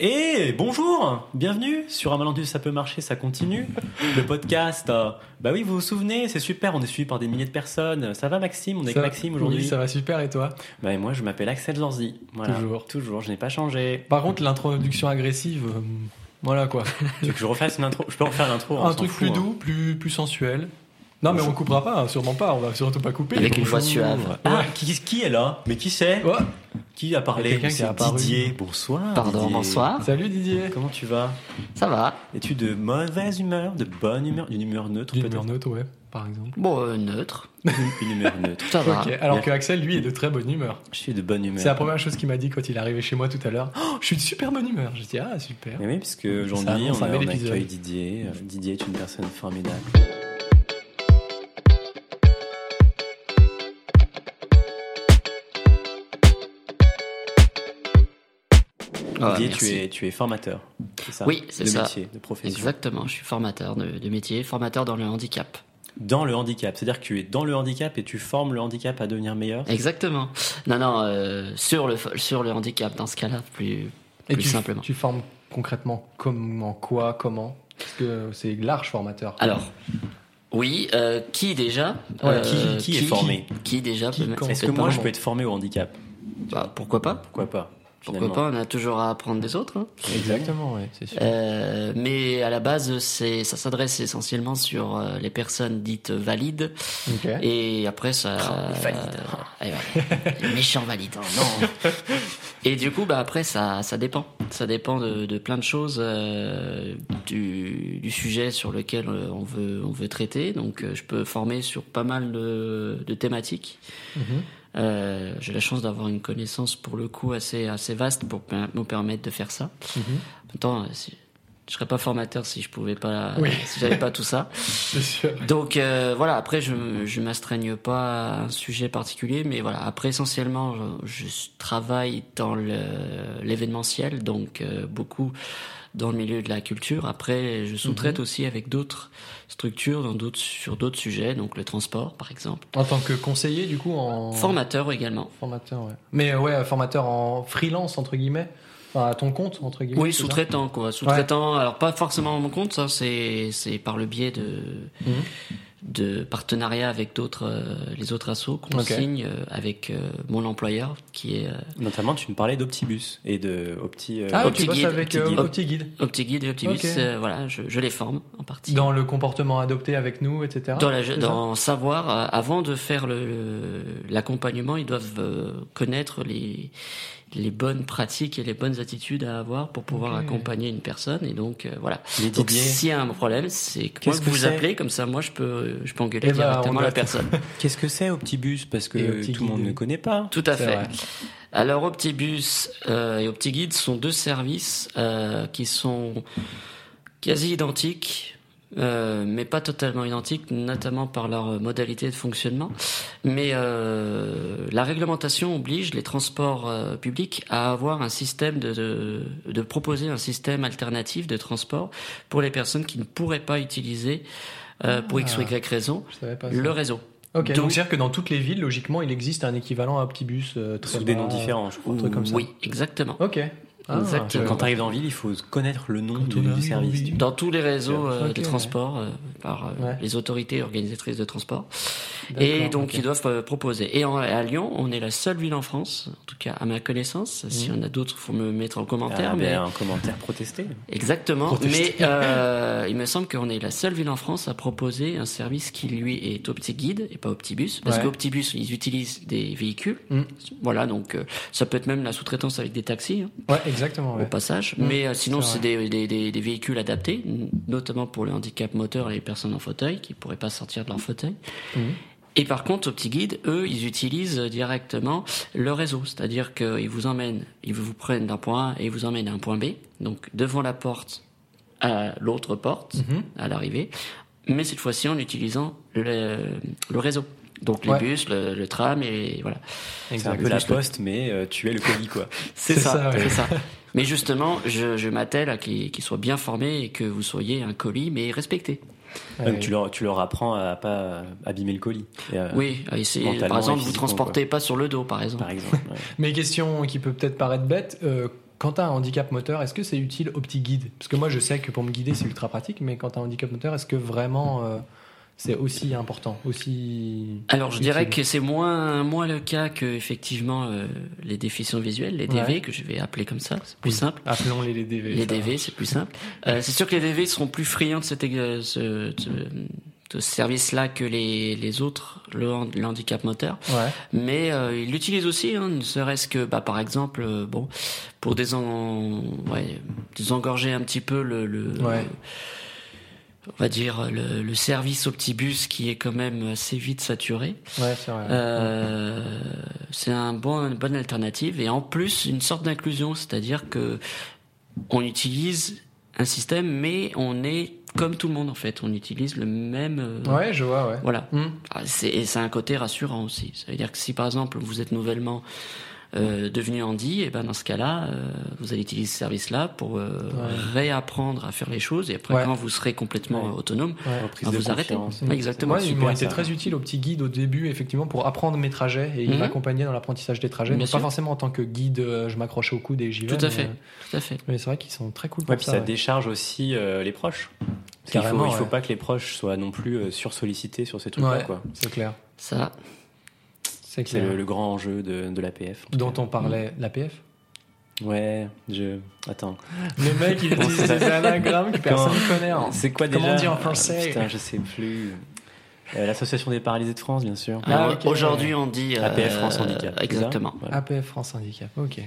Et bonjour, bienvenue sur Un malentendu ça peut marcher, ça continue. Le podcast, euh, bah oui, vous vous souvenez, c'est super, on est suivi par des milliers de personnes. Ça va Maxime, on est avec Maxime aujourd'hui. Oui, ça va super et toi? Bah et moi je m'appelle Axel Zorzi. Voilà. Toujours. Toujours, je n'ai pas changé. Par contre, l'introduction agressive, euh, voilà quoi. Tu veux que je refasse une intro? Je peux refaire l'intro Un truc fout, plus hein. doux, plus, plus sensuel. Non, mais on coupera pas, hein, sûrement pas, on va surtout pas couper. Avec une voix suave. Ah, qui, qui est là Mais qui c'est Ouais. Qui a parlé C'est. Didier. Bonsoir. Pardon, Didier. bonsoir. Salut Didier. Comment tu vas Ça va Es-tu de mauvaise humeur, de bonne humeur, d'une humeur neutre D'une humeur neutre, ouais, par exemple. Bon, euh, neutre. Une humeur neutre. Ça va. Ok, alors Bien. que Axel, lui, est de très bonne humeur. Je suis de bonne humeur. C'est la première chose qu'il m'a dit quand il est arrivé chez moi tout à l'heure. Oh, je suis de super bonne humeur. Je dis, ah, super. Mais oui, parce que Ça aujourd'hui, annonce on, un bel on épisode. accueille Didier. Euh, Didier est une personne formidable. Ah, Didier, tu es, tu es formateur. C'est ça Oui, c'est de ça. métier, de profession. Exactement, je suis formateur de, de métier, formateur dans le handicap. Dans le handicap. C'est-à-dire que tu es dans le handicap et tu formes le handicap à devenir meilleur. Exactement. Non, non, euh, sur, le, sur le handicap, dans ce cas-là, plus, Et plus tu, simplement. tu formes concrètement comment, quoi, comment? Parce que c'est large formateur. Alors, oui, euh, qui déjà? Ouais, Euh, qui- qui est formé? Qui déjà Qui, quand Est-ce que moi, je peux être formé au handicap? Bah, Pourquoi pas? Pourquoi pas? Pourquoi pas On a toujours à apprendre des autres. hein. Exactement, ouais, c'est sûr. Euh, mais à la base, c'est, ça s'adresse essentiellement sur euh, les personnes dites valides. Ok. Et après, ça. Oh, les valides. Euh, ouais, les méchants valides. Non. Et du coup, bah après, ça, ça dépend. Ça dépend de, de plein de choses euh, du, du sujet sur lequel euh, on veut, on veut traiter. Donc, je peux former sur pas mal de, de thématiques. Mhm. Euh, J'ai la chance d'avoir une connaissance pour le coup assez, assez vaste pour me permettre de faire ça. Mhm. En même temps, euh, je serais pas formateur si je pouvais pas, Oui. si j'avais pas tout ça. Sûr. Donc euh, voilà, après je je m'astreigne pas à un sujet particulier, mais voilà, après essentiellement je, je travaille dans l'événementiel, donc euh, beaucoup dans le milieu de la culture. Après, je sous-traite aussi avec d'autres structures dans d'autres sur d'autres sujets, donc le transport par exemple. En tant que conseiller, du coup, en. Formateur également. Formateur, ouais. Mais ouais, formateur en freelance, entre guillemets. Enfin, à ton compte, entre guillemets. Oui, sous-traitant quoi. Sous-traitant, alors pas forcément à mon compte, ça c'est c'est par le biais de Mhm. De partenariat avec d'autres euh, les autres assos qu'on signe euh, avec euh, mon employeur qui est euh, Notamment, tu me parlais d'Optibus et de Opti. euh, Ah, Opti tu bosses Guide, avec Opti euh, Guide. OptiGuide. OptiGuide et Optibus. Ok. euh, voilà, je, je les forme en partie. Dans le comportement adopté avec nous, etc. dans, la- dans savoir, euh, avant de faire le- le- l'accompagnement, ils doivent euh, connaître les, les bonnes pratiques et les bonnes attitudes à avoir pour pouvoir accompagner une personne. Et donc, euh, voilà. Donc, s'il y a un problème, c'est que moi Qu'est-ce que vous appelez, comme ça, moi, je peux, je peux engueuler Eh ben, directement la personne. qu'est-ce que c'est Optibus? Parce que tout le monde ne connaît pas. Tout à fait. vrai. Alors Optibus euh, et OptiGuide sont deux services euh, qui sont quasi identiques, euh, mais pas totalement identiques, notamment par leur modalité de fonctionnement. Mais euh, la réglementation oblige les transports euh, publics à avoir un système de, de, de proposer un système alternatif de transport pour les personnes qui ne pourraient pas utiliser euh, pour x ou y raison pas ça. le réseau. Donc- donc c'est-à-dire que dans toutes les villes, logiquement, il existe un équivalent à Optibus euh, très Sous des noms différents, je crois. un truc comme ça. Oui, exactement. Ok. Ah, Quand tu arrives dans la ville, il faut connaître le nom du, du en service. ville. Dans tous les réseaux euh, de ouais. transport euh, par euh, Ouais. les autorités organisatrices de transport. Et donc ils doivent euh, proposer. Et en- à Lyon, on est la seule ville en France, en tout cas à ma connaissance. Si Mhm. on a d'autres, faut me mettre en commentaire. Ah, mais ben, un commentaire protesté. exactement. Protester. Mais euh, il me semble qu'on est la seule ville en France à proposer un service qui lui est OptiGuide et pas Optibus, parce Ouais. qu'Optibus ils utilisent des véhicules. Mhm. Voilà, donc euh, ça peut être même la sous-traitance avec des taxis. hein Ouais, exactement. au Ouais. passage. Mm, Mais euh, sinon, c'est des, des, des, des véhicules adaptés, notamment pour le handicap moteur et les personnes en fauteuil qui pourraient pas sortir de leur fauteuil. Mhm. Et par contre, OptiGuide, eux, ils utilisent directement le réseau, c'est-à-dire qu'ils vous emmènent, ils vous prennent d'un point A et ils vous emmènent à un point B, donc devant la porte à l'autre porte, Mhm. à l'arrivée, mais cette fois-ci en utilisant le, le réseau. Donc les Ouais. bus, le, le tram et voilà. C'est un peu la poste, mais euh, tu es le colis, quoi. C'est ça, ça, ouais. c'est ça. Mais justement, je, je m'attelle à qu'ils soient bien formés et que vous soyez un colis, mais respecté. Ouais. Tu leur, tu leur apprends à pas abîmer le colis. Et, euh, Oui, à essayer, par exemple, vous transportez pas sur le dos, par exemple. Par exemple. ouais. Mais question qui peut peut-être paraître bête, euh, quand tu as un handicap moteur, est-ce que c'est utile au petit guide? Parce que moi, je sais que pour me guider, c'est ultra pratique, mais quand tu as un handicap moteur, est-ce que vraiment euh, c'est aussi important aussi Alors, je utile dirais que c'est moins, moins le cas que, effectivement, euh, les déficients visuels, les DV, Ouais. que je vais appeler comme ça, c'est plus Oui. simple. Appelons-les les DV. Les. DV, c'est plus simple. Euh, c'est sûr que les DV seront plus friands de ex- ce, ce- de ce service-là que les, les autres, le, hand- le handicap moteur. Ouais. Mais euh, ils l'utilisent aussi, hein, ne serait-ce que, bah, par exemple, euh, bon, pour désen... ouais, désengorger un petit peu le, le- Ouais. On va dire le, le service au petit bus qui est quand même assez vite saturé. Ouais, c'est vrai. Euh, c'est un bon, une bonne alternative et en plus une sorte d'inclusion, c'est-à-dire que on utilise un système, mais on est comme tout le monde en fait, on utilise le même. euh, Ouais, je vois, ouais. Voilà. Hmm. Ah, c'est- Et c'est un côté rassurant aussi. Ça veut dire que si par exemple vous êtes nouvellement euh, devenu handi, et ben dans ce cas-là, euh, vous allez utiliser ce service-là pour euh, réapprendre à faire les choses. Et après, Ouais. quand vous serez complètement Ouais. autonome, ben, vous arrêtez. Exactement. Ils m'ont été très utiles au petit guide au début, effectivement, pour apprendre mes trajets et ils Mhm. m'accompagnaient dans l'apprentissage des trajets. Mais pas forcément en tant que guide, euh, je m'accrochais au coude et j'y vais. Tout à fait. euh, Tout à fait. Mais c'est vrai qu'ils sont très cool pour puis ça, ça. ouais. décharge aussi euh, les proches. Parce qu'il faut, Carrément, il faut ouais. pas que les proches soient non plus euh, sursollicités sur ces trucs-là. Ouais, quoi. c'est clair. Ça, C'est le, le grand enjeu de, de l'APF. Dont on parlait, l'APF. Ouais, je. Attends. Le mec, il utilise des anagrammes que personne ne connaît. hein. C'est quoi déjà Comment on dit en français Ah, Putain, je sais plus. Euh, L'association des paralysés de France, bien sûr. Ah, ok. aujourd'hui, on dit. euh, APF France Handicap. Exactement. Voilà. APF France Handicap, ok.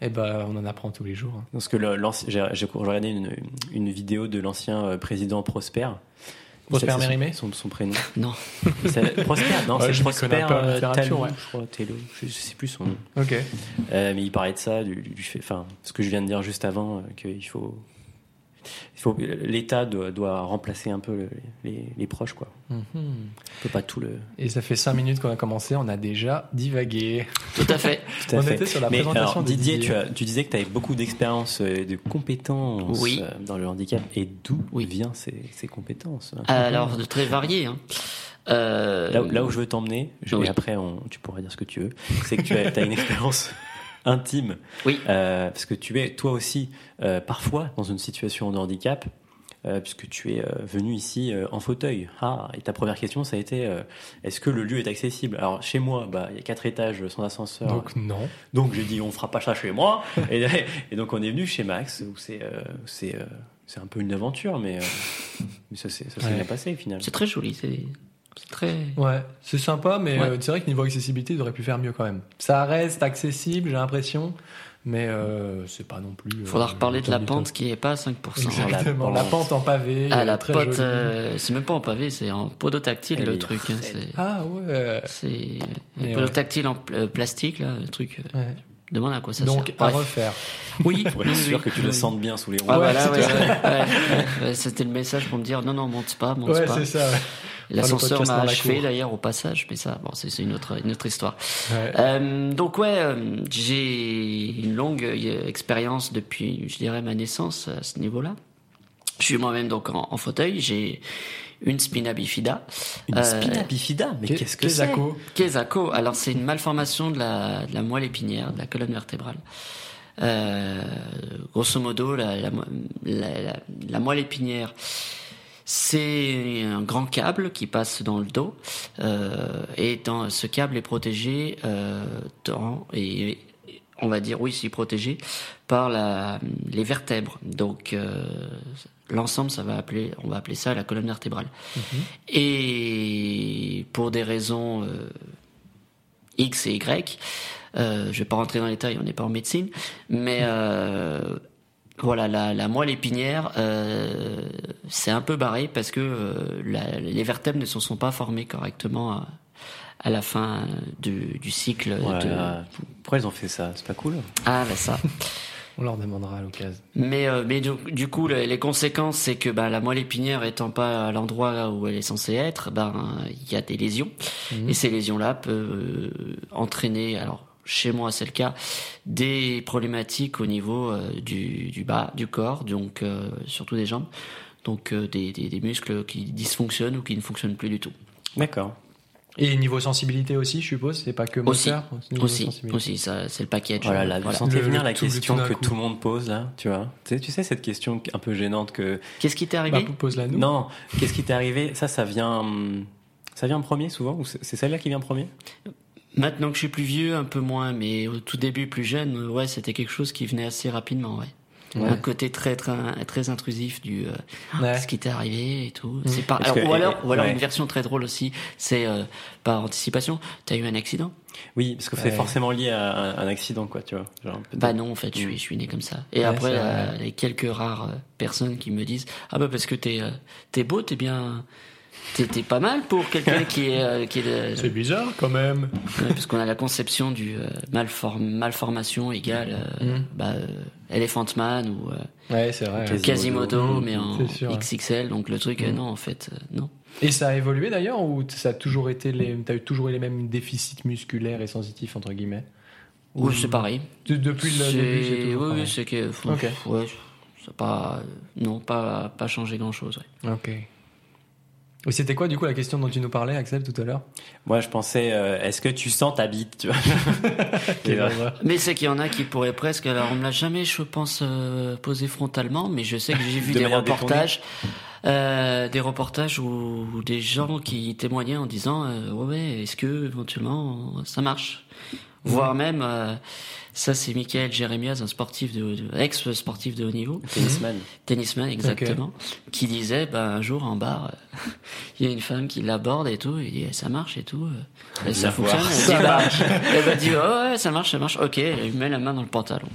Eh ben, on en apprend tous les jours. hein. Parce que j'ai regardé une, une vidéo de l'ancien euh, président Prosper. Prosper Mérimée son, son prénom. Non. Prosper, non, Ouais, c'est Prosper euh, littérature, Talou, ouais. je crois, Tello, je, je sais plus son nom. Ok. Euh, mais il parlait de ça, du, du fait, enfin, ce que je viens de dire juste avant, euh, qu'il faut, il faut, l'État doit, doit remplacer un peu le- les, les proches, quoi. Mhm. On peut pas tout le. Et ça fait 5 minutes qu'on a commencé, on a déjà divagué. Tout à fait. Tout à On fait. était sur la Mais présentation alors, de Didier, Didier. tu, as- tu disais que tu avais beaucoup d'expérience euh, et de compétences Oui. euh, dans le handicap. Et d'où Oui. viennent ces, ces compétences? Hein Alors, de très varié. Hein. Euh, là, où- là où je veux t'emmener, je- Oui. et après on- tu pourras dire ce que tu veux, c'est que tu as, as une expérience intime. Oui. Euh, parce que tu es toi aussi euh, parfois dans une situation de handicap. euh, puisque tu es euh, venu ici euh, en fauteuil. Ah, et ta première question, ça a été euh, est-ce que le lieu est accessible? Alors, chez moi, bah, il y a quatre étages sans ascenseur. Donc, non. Donc j'ai dit on fera pas ça chez moi et, et donc on est venu chez Max où c'est euh, c'est c'est un peu une aventure mais, euh, mais ça s'est ça s'est Ouais. bien passé finalement. C'est très joli. C'est c'est très. Ouais, c'est sympa, mais Ouais. euh, c'est vrai que niveau accessibilité, ils auraient pu faire mieux quand même. Ça reste accessible, j'ai l'impression, mais euh, c'est pas non plus. euh, Faudra reparler de la pente qui est pas à 5%. Exactement, la la pente. pente en pavé. Ah, euh, la euh, c'est même pas en pavé, c'est en podotactile le truc. hein, Ah ouais. c'est podotactile en pl- euh, plastique là, le truc. euh, ouais. Demande à quoi ça Donc sert. à Bref. refaire. Oui, Pour être sûr que tu le sentes bien sous les roues. Ah, Ouais, voilà, ouais, c'était le message pour me dire non, non, monte pas, monte Ouais, pas. c'est ça. ouais. L'ascenseur m'a la achevé d'ailleurs au passage, mais ça, bon, c'est c'est une autre, une autre histoire. Ouais. Euh, donc ouais, euh, j'ai une longue euh, expérience depuis, je dirais, ma naissance à ce niveau-là. Je suis moi-même donc en, en fauteuil, j'ai une spina bifida. Une Euh, spina bifida, mais Qu'est- qu'est-ce que c'est. Quesaco, alors c'est une malformation de la, de la moelle épinière, de la colonne vertébrale. Euh, grosso modo, la, la, mo- la- la- la moelle épinière, c'est un grand câble qui passe dans le dos, euh, et dans, ce câble est protégé dans, et on va dire oui, c'est protégé par les vertèbres. Donc l'ensemble, ça va appeler, on va appeler ça la colonne vertébrale. Et pour des raisons euh, X et Y, euh, je vais pas rentrer dans les détails, on n'est pas en médecine, mais euh, voilà, la, la moelle épinière, c'est un peu barré parce que la- les vertèbres ne se sont pas formées correctement à, à la fin du, du cycle. de-. Pourquoi ils ont fait ça? C'est pas cool Ah, bah ça. On leur demandera à l'occasion. Mais, euh, mais du, du coup, le- les conséquences, c'est que bah, la moelle épinière étant pas à l'endroit où elle est censée être, ben il y a des lésions. Et ces lésions-là peuvent euh, entraîner, alors chez moi c'est le cas, des problématiques au niveau euh, du, du bas du corps, donc euh, surtout des jambes, donc euh, des, des, des muscles qui dysfonctionnent ou qui ne fonctionnent plus du tout. D'accord. Et niveau sensibilité aussi, je suppose, c'est pas que Aussi, moteur. Aussi, sensibilité. aussi, ça, c'est le package. Voilà, là, vous sentez Le- venir le la tout- question tout que coup. tout le monde pose là, tu vois. Tu sais, tu sais cette question un peu gênante que Qu'est-ce qui t'est Bah, arrivé pose-la nous. non, qu'est-ce qui t'est arrivé? Ça, ça vient, ça vient en premier souvent ou c'est celle-là qui vient en premier? Maintenant que je suis plus vieux, un peu moins, mais au tout début, plus jeune, ouais, c'était quelque chose qui venait assez rapidement, ouais. Ouais. Un côté très, très, très intrusif du euh, Ouais. ce qui t'est arrivé et tout. C'est pas, Parce alors, que- ou alors, ou alors ouais. une version très drôle aussi, c'est euh, par anticipation. T'as eu un accident? Oui, parce que c'est Ouais. forcément lié à un, un accident, quoi, tu vois. Genre, Bah non, en fait, je suis, je suis né comme ça. Et Ouais, après, c'est euh, les quelques rares euh, personnes qui me disent ah bah parce que t'es euh, t'es beau, t'es bien, t'es pas mal pour quelqu'un qui est euh, qui est de- C'est bizarre quand même. Ouais, parce qu'on a la conception du euh, malform- malformation égale euh, Mm. bah, euh, Elephant Man ou euh, Ouais, c'est vrai. Quasi- Quasimodo, Mm, mais en sûr. XXL. Donc le truc, euh, non, en fait, euh, non. Et ça a évolué d'ailleurs ou ça a toujours été les, t'as eu toujours eu les mêmes déficits musculaires et sensitifs entre guillemets? Ou c'est pareil. De- depuis le début, c'est toujours oui, oui, c'est que. faut- Ok. Ouais, ça pas. Non, pas, pas changé grand chose. Ok. Et c'était quoi du coup la question dont tu nous parlais, Axel, tout à l'heure? Moi, je pensais, euh, est-ce que tu sens ta bite, tu vois. Mais c'est qu'il y en a qui pourraient presque. Alors, on me l'a jamais, je pense, euh, posé frontalement, mais je sais que j'ai vu De des reportages, euh, des reportages où, où des gens qui témoignaient en disant, euh, ouais, ouais, est-ce que éventuellement ça marche? Voire même, euh, ça c'est Michael Jérémias, un sportif de, de- ex-sportif de haut niveau, Tennisman. tennisman exactement, qui disait, bah, un jour en bar, euh, il y a une femme qui l'aborde et tout, et il dit, ça marche et tout, euh, et ça La fonctionne. Elle dit, bah, elle va dire, oh, ouais, ça marche, ça marche, ok, elle lui met la main dans le pantalon.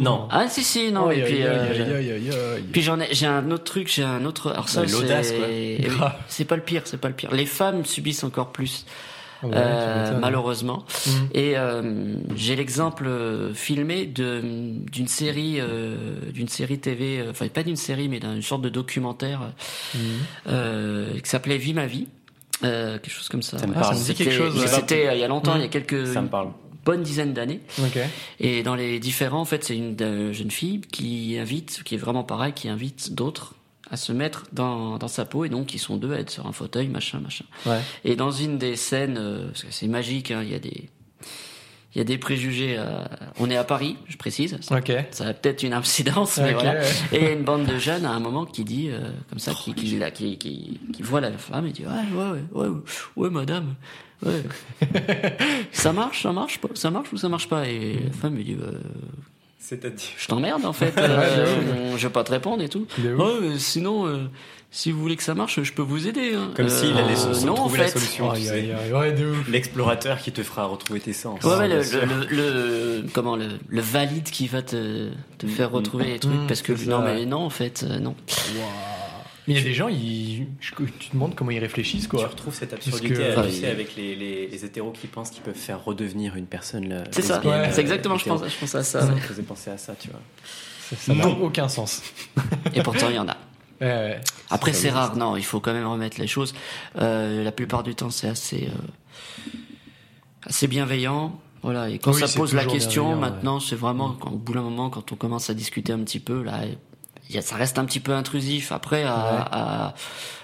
Non. Ah si si non et puis euh, aïe, aïe, aïe, aïe. puis j'en ai j'ai un autre truc j'ai un autre alors ça c'est eh c'est pas le pire c'est pas le pire les femmes subissent encore plus ouais, euh, malheureusement Mhm. et euh, j'ai l'exemple euh, filmé de d'une série euh, d'une série TV euh, enfin pas d'une série mais d'une sorte de documentaire Mhm. euh, qui s'appelait Vie ma vie euh, quelque chose comme ça Ça me Ah, parle. ça me dit C'était- quelque chose. mais ouais. c'était il y a longtemps Mhm. il y a quelques Ça me parle. bonnes dizaines d'années et dans les différents, en fait, c'est une jeune fille qui invite, qui est vraiment pareil, qui invite d'autres à se mettre dans, dans sa peau et donc ils sont deux à être sur un fauteuil, machin, machin. Ouais. Et dans une des scènes, euh, parce que c'est magique, hein, il y a des, il y a des préjugés. on est à Paris, je précise. Ça, a peut-être une incidence, mais voilà. ouais. Et il y a une bande de jeunes à un moment qui dit euh, comme ça, qui, qui, là, qui, qui, qui voit la femme et dit ouais, ouais, ouais, ouais, ouais, madame, ouais. ça marche, ça marche pas, ça marche ou ça marche pas? Et la femme lui dit euh, C'est-à-dire. je t'emmerde en fait, euh, je vais pas te répondre et tout. Mais sinon, euh, si vous voulez que ça marche, je peux vous aider. hein. Comme s'il allait se- non, en trouver la fait. solution. tu Aïe, sais. aïe, aïe. Ouais. L'explorateur qui te fera retrouver tes sens. Ouais, ouais, le, le, le- comment le, le valide qui va te, te faire retrouver les trucs Mm, parce que non ça. mais non en fait euh, non. Mais il y a des gens, ils... je- tu te demandes comment ils réfléchissent, Tu quoi. retrouves cette Parce absurdité que- euh, tu sais, avec les, les, les hétéros qui pensent qu'ils peuvent faire redevenir une personne. là, C'est ça, Ouais. euh, c'est exactement je pense je pense à ça. Ça me faisait penser à ça, tu vois. Ça- n'a aucun sens. Et pourtant il y en a. Ouais, ouais. Après c'est rare non il faut quand même remettre les choses. Euh, la plupart du temps c'est assez euh, assez bienveillant. Voilà, et quand Oui, ça pose la question, maintenant, c'est vraiment, quand, au bout d'un moment, quand on commence à discuter un petit peu, là, ça reste un petit peu intrusif. Après, à, Ouais. à-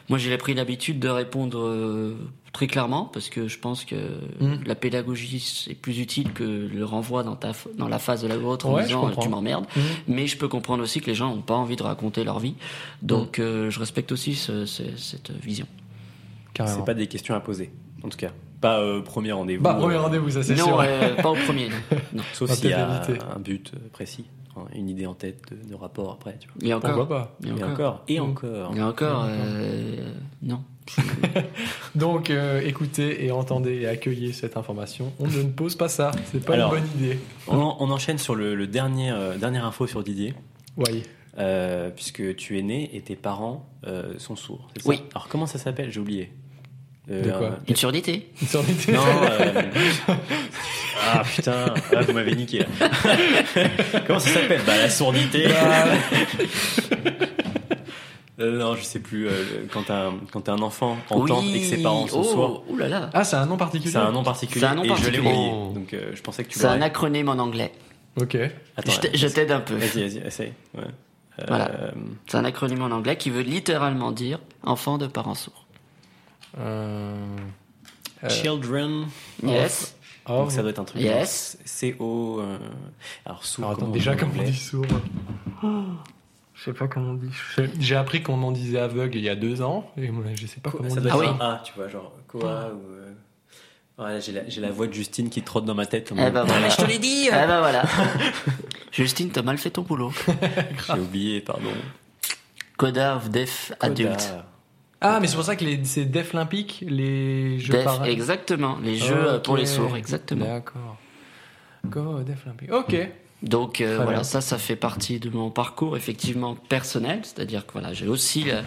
moi, j'ai pris l'habitude de répondre euh, très clairement, parce que je pense que Mm. la pédagogie, c'est plus utile que le renvoi dans, ta, f- dans la phase de la vôtre en Ouais, disant, tu m'emmerdes. Mhm. Mais je peux comprendre aussi que les gens n'ont pas envie de raconter leur vie. Donc, euh, je respecte aussi ce- ce- cette vision. Carrément. C'est pas des questions à poser, en tout cas. Pas euh, premier rendez-vous. Bah, premier euh, rendez-vous, ça c'est non, sûr. euh, pas au premier. non. Non. Sauf s'il y a un but précis, une idée en tête de, de rapport après, tu vois. Et encore. Pourquoi pas Et Et encore. encore, et encore. Et encore, euh, non. Donc, euh, écoutez et entendez et accueillez cette information. On ne pose pas ça. C'est pas Alors. une bonne idée. On, en- on enchaîne sur le, le dernier, euh, dernière info sur Didier, euh, puisque tu es né et tes parents euh, sont sourds. ça Oui. Alors comment ça s'appelle? J'ai oublié. Euh, De quoi? Euh, Une surdité Une surdité. Non. Ah putain, ah, vous m'avez niqué là. Comment ça s'appelle? Bah la sourdité. Euh, non, je sais plus. euh, le- quand un quand t'as un enfant entend et que ses parents sont oh, sourds, Ouh là là. Ah, c'est un nom particulier? C'est un nom particulier. C'est un nom et je l'ai particulier. oublié. Oh. Donc euh, je pensais que tu C'est un l'aurais. acronyme en anglais. Ok. Attends, je t'a- je t'aide un peu. Vas-y, vas-y, essaye. Ouais. Euh, Voilà. C'est un acronyme en anglais qui veut littéralement dire enfant de parents sourds. Euh... Euh, Children. Yes. Oh, Donc ça doit être un truc. Yes. C-O. euh, Alors, sourd. Alors, attends, comment déjà, dit en comment on dit sourd Je sais pas comment on dit. J'ai appris qu'on en disait aveugle il y a deux ans, et moi, je sais pas comment on Ça dit. doit Ah être oui. tu vois, genre Koa ou. euh, Ouais, j'ai la, voix de Justine qui trotte dans ma tête. Eh ben voilà. Je te l'ai dit Eh ben voilà. Justine, t'as mal fait ton boulot. J'ai oublié, pardon. Codard, def, adulte. Ah, mais c'est pour ça que les- c'est Def Olympique, les jeux Def, para- exactement. Les jeux euh, pour les sourds, exactement. D'accord. Go, Def Olympique. Ok. Donc euh, voilà, bien. ça, ça fait partie de mon parcours effectivement personnel, c'est-à-dire que voilà, j'ai aussi euh,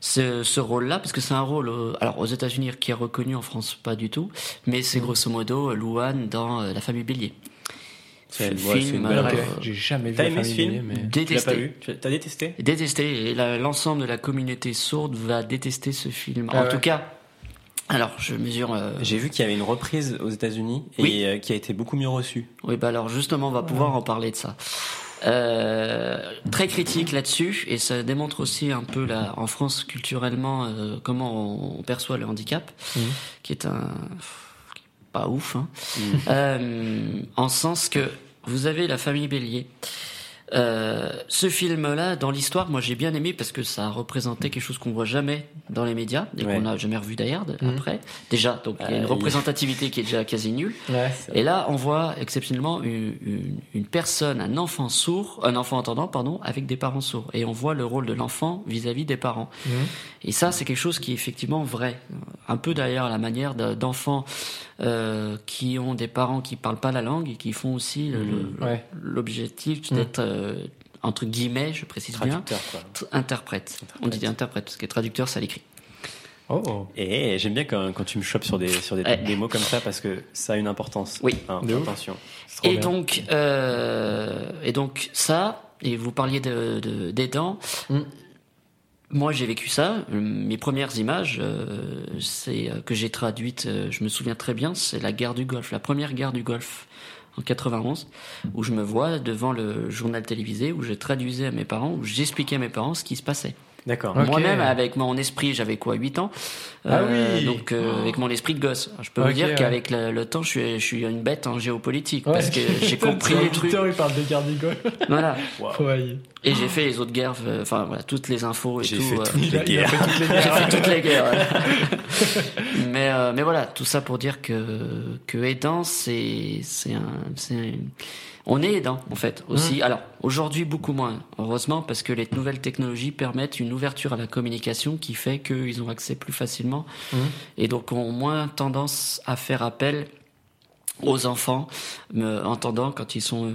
ce, ce rôle-là parce que c'est un rôle, euh, alors aux États-Unis qui est reconnu, en France pas du tout, mais c'est grosso modo euh, Louane dans La Famille Bélier. C'est une- Film, ouais. J'ai jamais vu T'as la aimé ce film mais... Détesté. pas vu Tu- T'as détesté Détesté, et la- l'ensemble de la communauté sourde va détester ce film. Ah en ouais. tout cas, alors je mesure. euh, J'ai vu qu'il y avait une reprise aux États-Unis et Oui. euh, qui a été beaucoup mieux reçue. Oui, bah alors justement, on va pouvoir en parler de ça. Euh, très critique là-dessus, et ça démontre aussi un peu là, en France culturellement euh, comment on perçoit le handicap, Mhm. qui est un pas ouf, hein. Mhm. Euh, en sens que vous avez la famille Bélier. Euh, ce film-là, dans l'histoire, moi j'ai bien aimé parce que ça représentait quelque chose qu'on voit jamais dans les médias et Ouais. qu'on n'a jamais revu d'ailleurs de- Mhm. après. Déjà, donc il y a Euh, une il- représentativité qui est déjà quasi nulle. Ouais. Et là, on voit exceptionnellement une, une, une personne, un enfant sourd, un enfant entendant, pardon, avec des parents sourds. Et on voit le rôle de l'enfant vis-à-vis des parents. Mhm. Et ça, c'est quelque chose qui est effectivement vrai. Un peu d'ailleurs à la manière de- d'enfants euh, qui ont des parents qui parlent pas la langue et qui font aussi Ouais. l'objectif Mhm. d'être, euh, entre guillemets, je précise bien, Traducteur, quoi. t- interprète. On dit interprète, parce que traducteur, ça l'écrit. Oh. Et j'aime bien quand, quand tu me chopes sur des, sur des, Ouais. des mots comme ça parce que ça a une importance. Oui. Hein, attention. Et bien. donc, euh, et donc ça, et vous parliez de, de- des dents. Mm. Moi, j'ai vécu ça. Mes premières images, euh, c'est euh, que j'ai traduites. euh, je me souviens très bien. C'est la guerre du Golfe, la première guerre du Golfe en 91, où je me vois devant le journal télévisé, où je traduisais à mes parents, où j'expliquais à mes parents ce qui se passait. D'accord. Moi-même, avec mon esprit, j'avais quoi, 8 ans? Ah oui. Donc, euh, avec mon esprit de gosse. Je peux vous dire ouais. qu'avec le, le temps, je suis, je suis une bête en géopolitique, Ouais. parce que j'ai compris les trucs. Il parle des guerres. Voilà. Et j'ai fait les autres guerres, euh, enfin voilà, toutes les infos et J'ai tout. fait euh, toutes les guerres. fait toutes les j'ai fait toutes les guerres. mais euh, mais voilà, tout ça pour dire que que aidant, c'est c'est un c'est un- on est aidant en fait aussi. Alors aujourd'hui beaucoup moins, heureusement parce que les nouvelles technologies permettent une ouverture à la communication qui fait qu'ils ont accès plus facilement Mhm. et donc ont moins tendance à faire appel aux enfants me entendant quand ils sont euh,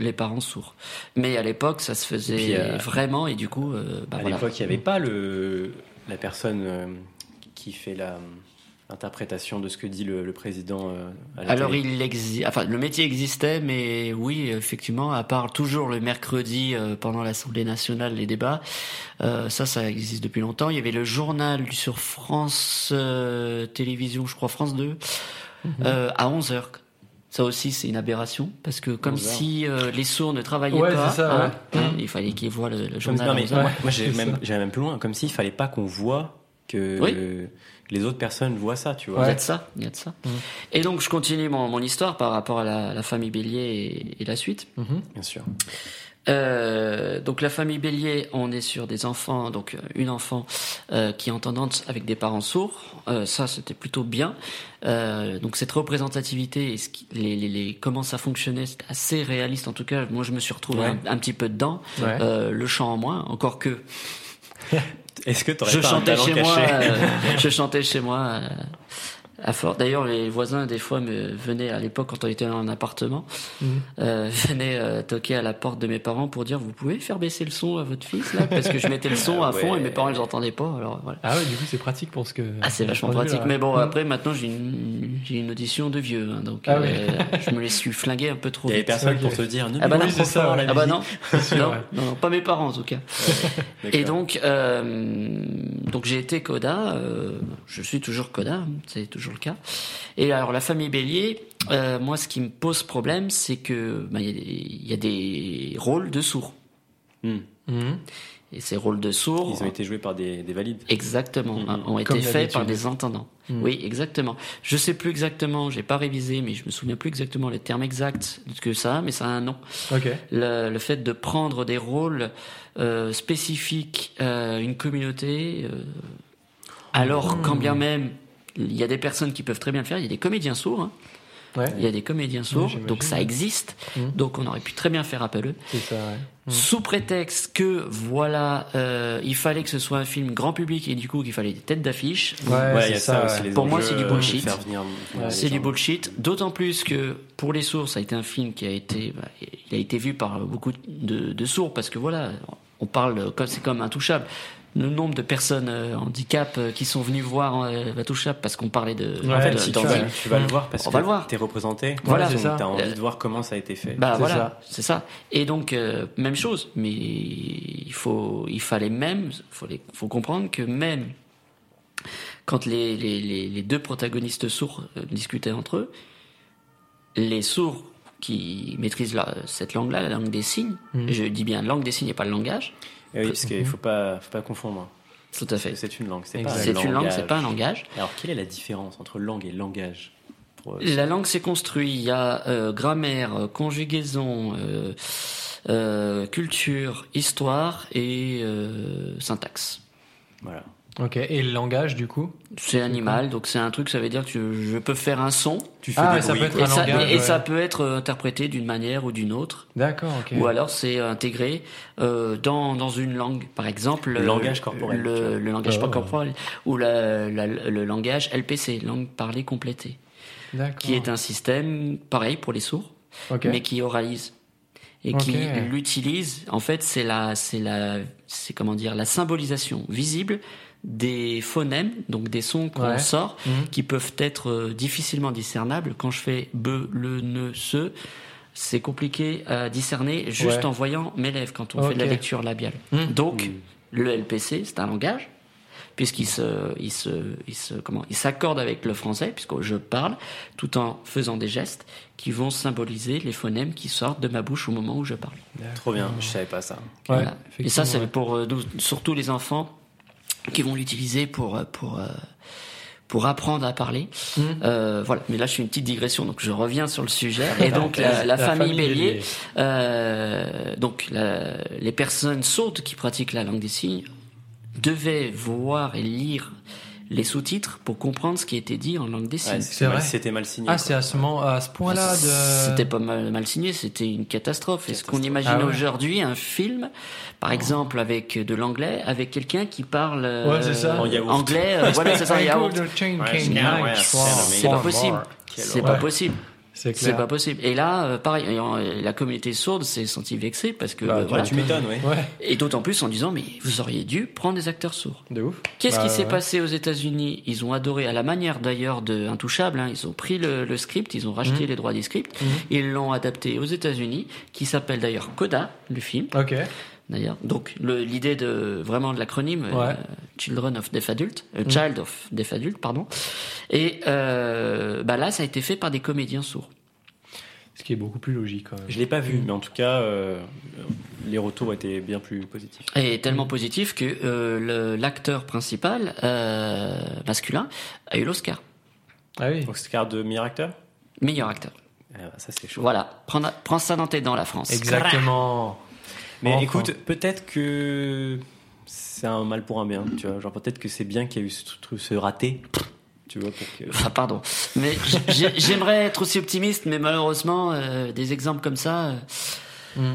les parents sourds. Mais à l'époque, ça se faisait puis, euh, vraiment et du coup, euh, bah à voilà. l'époque, il n'y avait pas le, la personne euh, qui fait la l'interprétation de ce que dit le, le président euh, à la Alors télé. il exi... enfin le métier existait, mais oui effectivement, à part toujours le mercredi euh, pendant l'Assemblée nationale les débats, euh, ça ça existe depuis longtemps. Il y avait le journal sur France euh, Télévisions, je crois France 2, euh, à 11 h Ça aussi, c'est une aberration parce que comme 11 heures. si euh, les sourds ne travaillaient Ouais, pas, c'est ça, hein, ouais. hein, il fallait qu'ils voient le, journal. non, mais 11 heures. moi, j'ai même, même plus loin, comme s'il fallait pas qu'on voit que Oui. les autres personnes voient ça, tu vois. Il y a de ça, il y a de ça. Mhm. Et donc je continue mon, mon histoire par rapport à la, la famille Bélier et, et la suite. Mhm. Bien sûr. Euh, donc la famille Bélier, on est sur des enfants, donc euh, une enfant euh, qui est entendante avec des parents sourds. Euh, ça, c'était plutôt bien. Euh, donc cette représentativité et ce qui- les, les, les- comment ça fonctionnait, c'est assez réaliste. En tout cas, moi, je me suis retrouvé Ouais. un, un petit peu dedans. Ouais. Euh, le chant en moins, encore que Est-ce que tu je aurais pas un chantais talent chez moi. euh, je chantais chez moi. euh, à fort. D'ailleurs, les voisins, des fois, me venaient à l'époque, quand on était dans un appartement, Mhm. euh, venaient euh, toquer à la porte de mes parents pour dire Vous pouvez faire baisser le son à votre fils, là? Parce que je mettais le son Ah à fond ouais. et mes parents, ils n'entendaient pas. Alors voilà. Ah ouais, du coup, c'est pratique pour ce que. Ah, c'est vachement pratique. là. Mais bon, Mhm. après, maintenant, j'ai une, j'ai une audition de vieux. hein, donc, Ah oui. euh, je me les suis flingués un peu trop Il y avait personne pour te dire ne Ah bah non, ça, ouais. la Ah bah non, sûr, non, ouais. non, non, pas mes parents en tout cas. Et donc, euh, donc j'ai été Coda, euh, je suis toujours Coda, c'est toujours le cas. Et alors la famille Bélier, euh, moi ce qui me pose problème, c'est que bah, il y, a des- il y a des rôles de sourds. Hmm. Mhm. Et ces rôles de sourds, Ils ont été joués par des, des valides. exactement, Mhm. ont été faits par des entendants. Oui, exactement. Je sais plus exactement, j'ai pas révisé, mais je me souviens plus exactement les termes exacts que ça, a, mais ça a un nom. Le, le fait de prendre des rôles euh, spécifiques à une communauté, euh, alors quand bien même il y a des personnes qui peuvent très bien le faire, il y a des comédiens sourds, hein. Ouais. il y a des comédiens sourds, donc ça existe, Mhm. donc on aurait pu très bien faire appel à eux. C'est ça. Ouais. Mhm. Sous prétexte que voilà, euh, il fallait que ce soit un film grand public et du coup qu'il fallait des têtes d'affiche. Ouais, Pour moi, c'est du euh, bullshit. Faire venir, venir Ouais, des C'est du bullshit, d'autant plus que pour les sourds, ça a été un film qui a été, bah, il a été vu par beaucoup de, de sourds parce que voilà, on parle comme c'est comme intouchable. Le nombre de personnes euh, handicap euh, qui sont venues voir euh, parce qu'on parlait de. Ouais, En fait, de- si tu, vas, un- tu vas le voir parce On que t'es représenté. Voilà, t'as envie Euh, de voir comment ça a été fait. Bah C'est voilà, ça. c'est ça. Et donc euh, même chose, mais il faut, il fallait même, faut, les- faut comprendre que même quand les, les, les, les deux protagonistes sourds discutaient entre eux, les sourds qui maîtrisent la- cette langue-là, la langue des signes, et je dis bien langue des signes et pas le langage, Et oui, parce qu'il faut pas, faut pas confondre. tout à fait. C'est une langue, c'est pas un une langue, c'est pas un langage. Alors, quelle est la différence entre langue et langage euh, La langue s'est construite. Il y a euh, grammaire, euh, conjugaison, euh, euh, culture, histoire et euh, syntaxe. Voilà. Ok. Et le langage, du coup C'est animal, donc c'est un truc, ça veut dire que je, je peux faire un son Tu fais Ah, des ça bruits, peut être et, un ça, langage, et ouais. ça peut être euh, interprété d'une manière ou d'une autre, D'accord. Ok. ou alors c'est intégré euh, dans, dans une langue, par exemple Le langage corporel, le, le langage Oh. corporel ou la- la- le langage LPC, langue parlée complétée, D'accord. qui est un système pareil pour les sourds. Mais qui oralise et qui l'utilise. En fait, c'est la, c'est la, c'est comment dire, la symbolisation visible des phonèmes, donc des sons qu'on Ouais. sort, Mhm. qui peuvent être euh, difficilement discernables. Quand je fais be, le, ne, ce, c'est compliqué à discerner juste Ouais. en voyant mes lèvres quand on fait de la lecture labiale. Mhm. Donc, le LPC, c'est un langage puisqu'il se, il se, il se, comment, il s'accorde avec le français, puisque je parle, tout en faisant des gestes qui vont symboliser les phonèmes qui sortent de ma bouche au moment où je parle. Trop bien, je savais pas ça. Ouais, Voilà. Et ça, c'est pour euh, nous- surtout les enfants qui vont l'utiliser pour, euh, pour, euh, pour apprendre à parler. Mhm. Euh, voilà. Mais là, je fais une petite digression, donc je reviens sur le sujet. Et donc, la, la famille, Bélier, euh, donc la- les personnes sourdes qui pratiquent la langue des signes devaient voir et lire les sous-titres pour comprendre ce qui était dit en langue des Ouais, signes. c'était mal, c'était mal signé. Ah, c'est à ce, moment- à ce point-là de. C'était pas mal, mal signé, c'était une catastrophe. Est-ce qu'on imagine Ah ouais. aujourd'hui un film, par exemple avec de l'anglais, avec quelqu'un qui parle euh, Ouais, c'est ça. En yaourt. anglais, euh, voilà, c'est ça, Ouais, c'est- ouais, pas possible. C'est pas possible. C'est pas possible. Et là, euh, pareil, la communauté sourde s'est sentie vexée parce que Bah, euh, tu voilà. Tu m'étonnes, oui. Ouais, Et d'autant plus en disant, mais vous auriez dû prendre des acteurs sourds. de ouf. Qu'est-ce Bah, qui s'est ouais. passé aux États-Unis? Ils ont adoré, à la manière d'ailleurs de Intouchable, hein, ils ont pris le, le script, ils ont racheté Mhm. les droits des scripts, Mhm. ils l'ont adapté aux États-Unis, qui s'appelle d'ailleurs Coda, le film. Ok. D'ailleurs, donc l'idée de vraiment de l'acronyme euh. Children of Deaf Adult, euh. Child of Deaf Adult, pardon. Et euh, bah là, ça a été fait par des comédiens sourds. Ce qui est beaucoup plus logique quand même. Je l'ai pas vu, mais en tout cas, euh, les retours étaient bien plus positifs. Et tellement positif que euh, l'acteur principal euh, masculin a eu l'Oscar, Ah oui. Oscar de meilleur acteur? Meilleur acteur. Ah, Ça, c'est chaud. Voilà, prends, prends ça dans tes dents, la France. Exactement. Mais Enfin. écoute, peut-être que c'est un mal pour un bien, tu vois. Genre, peut-être que c'est bien qu'il y a eu ce, truc- ce raté, tu vois, pour que. Enfin, pardon. Mais j'ai- j'aimerais être aussi optimiste, mais malheureusement, euh, des exemples comme ça. euh, Mm.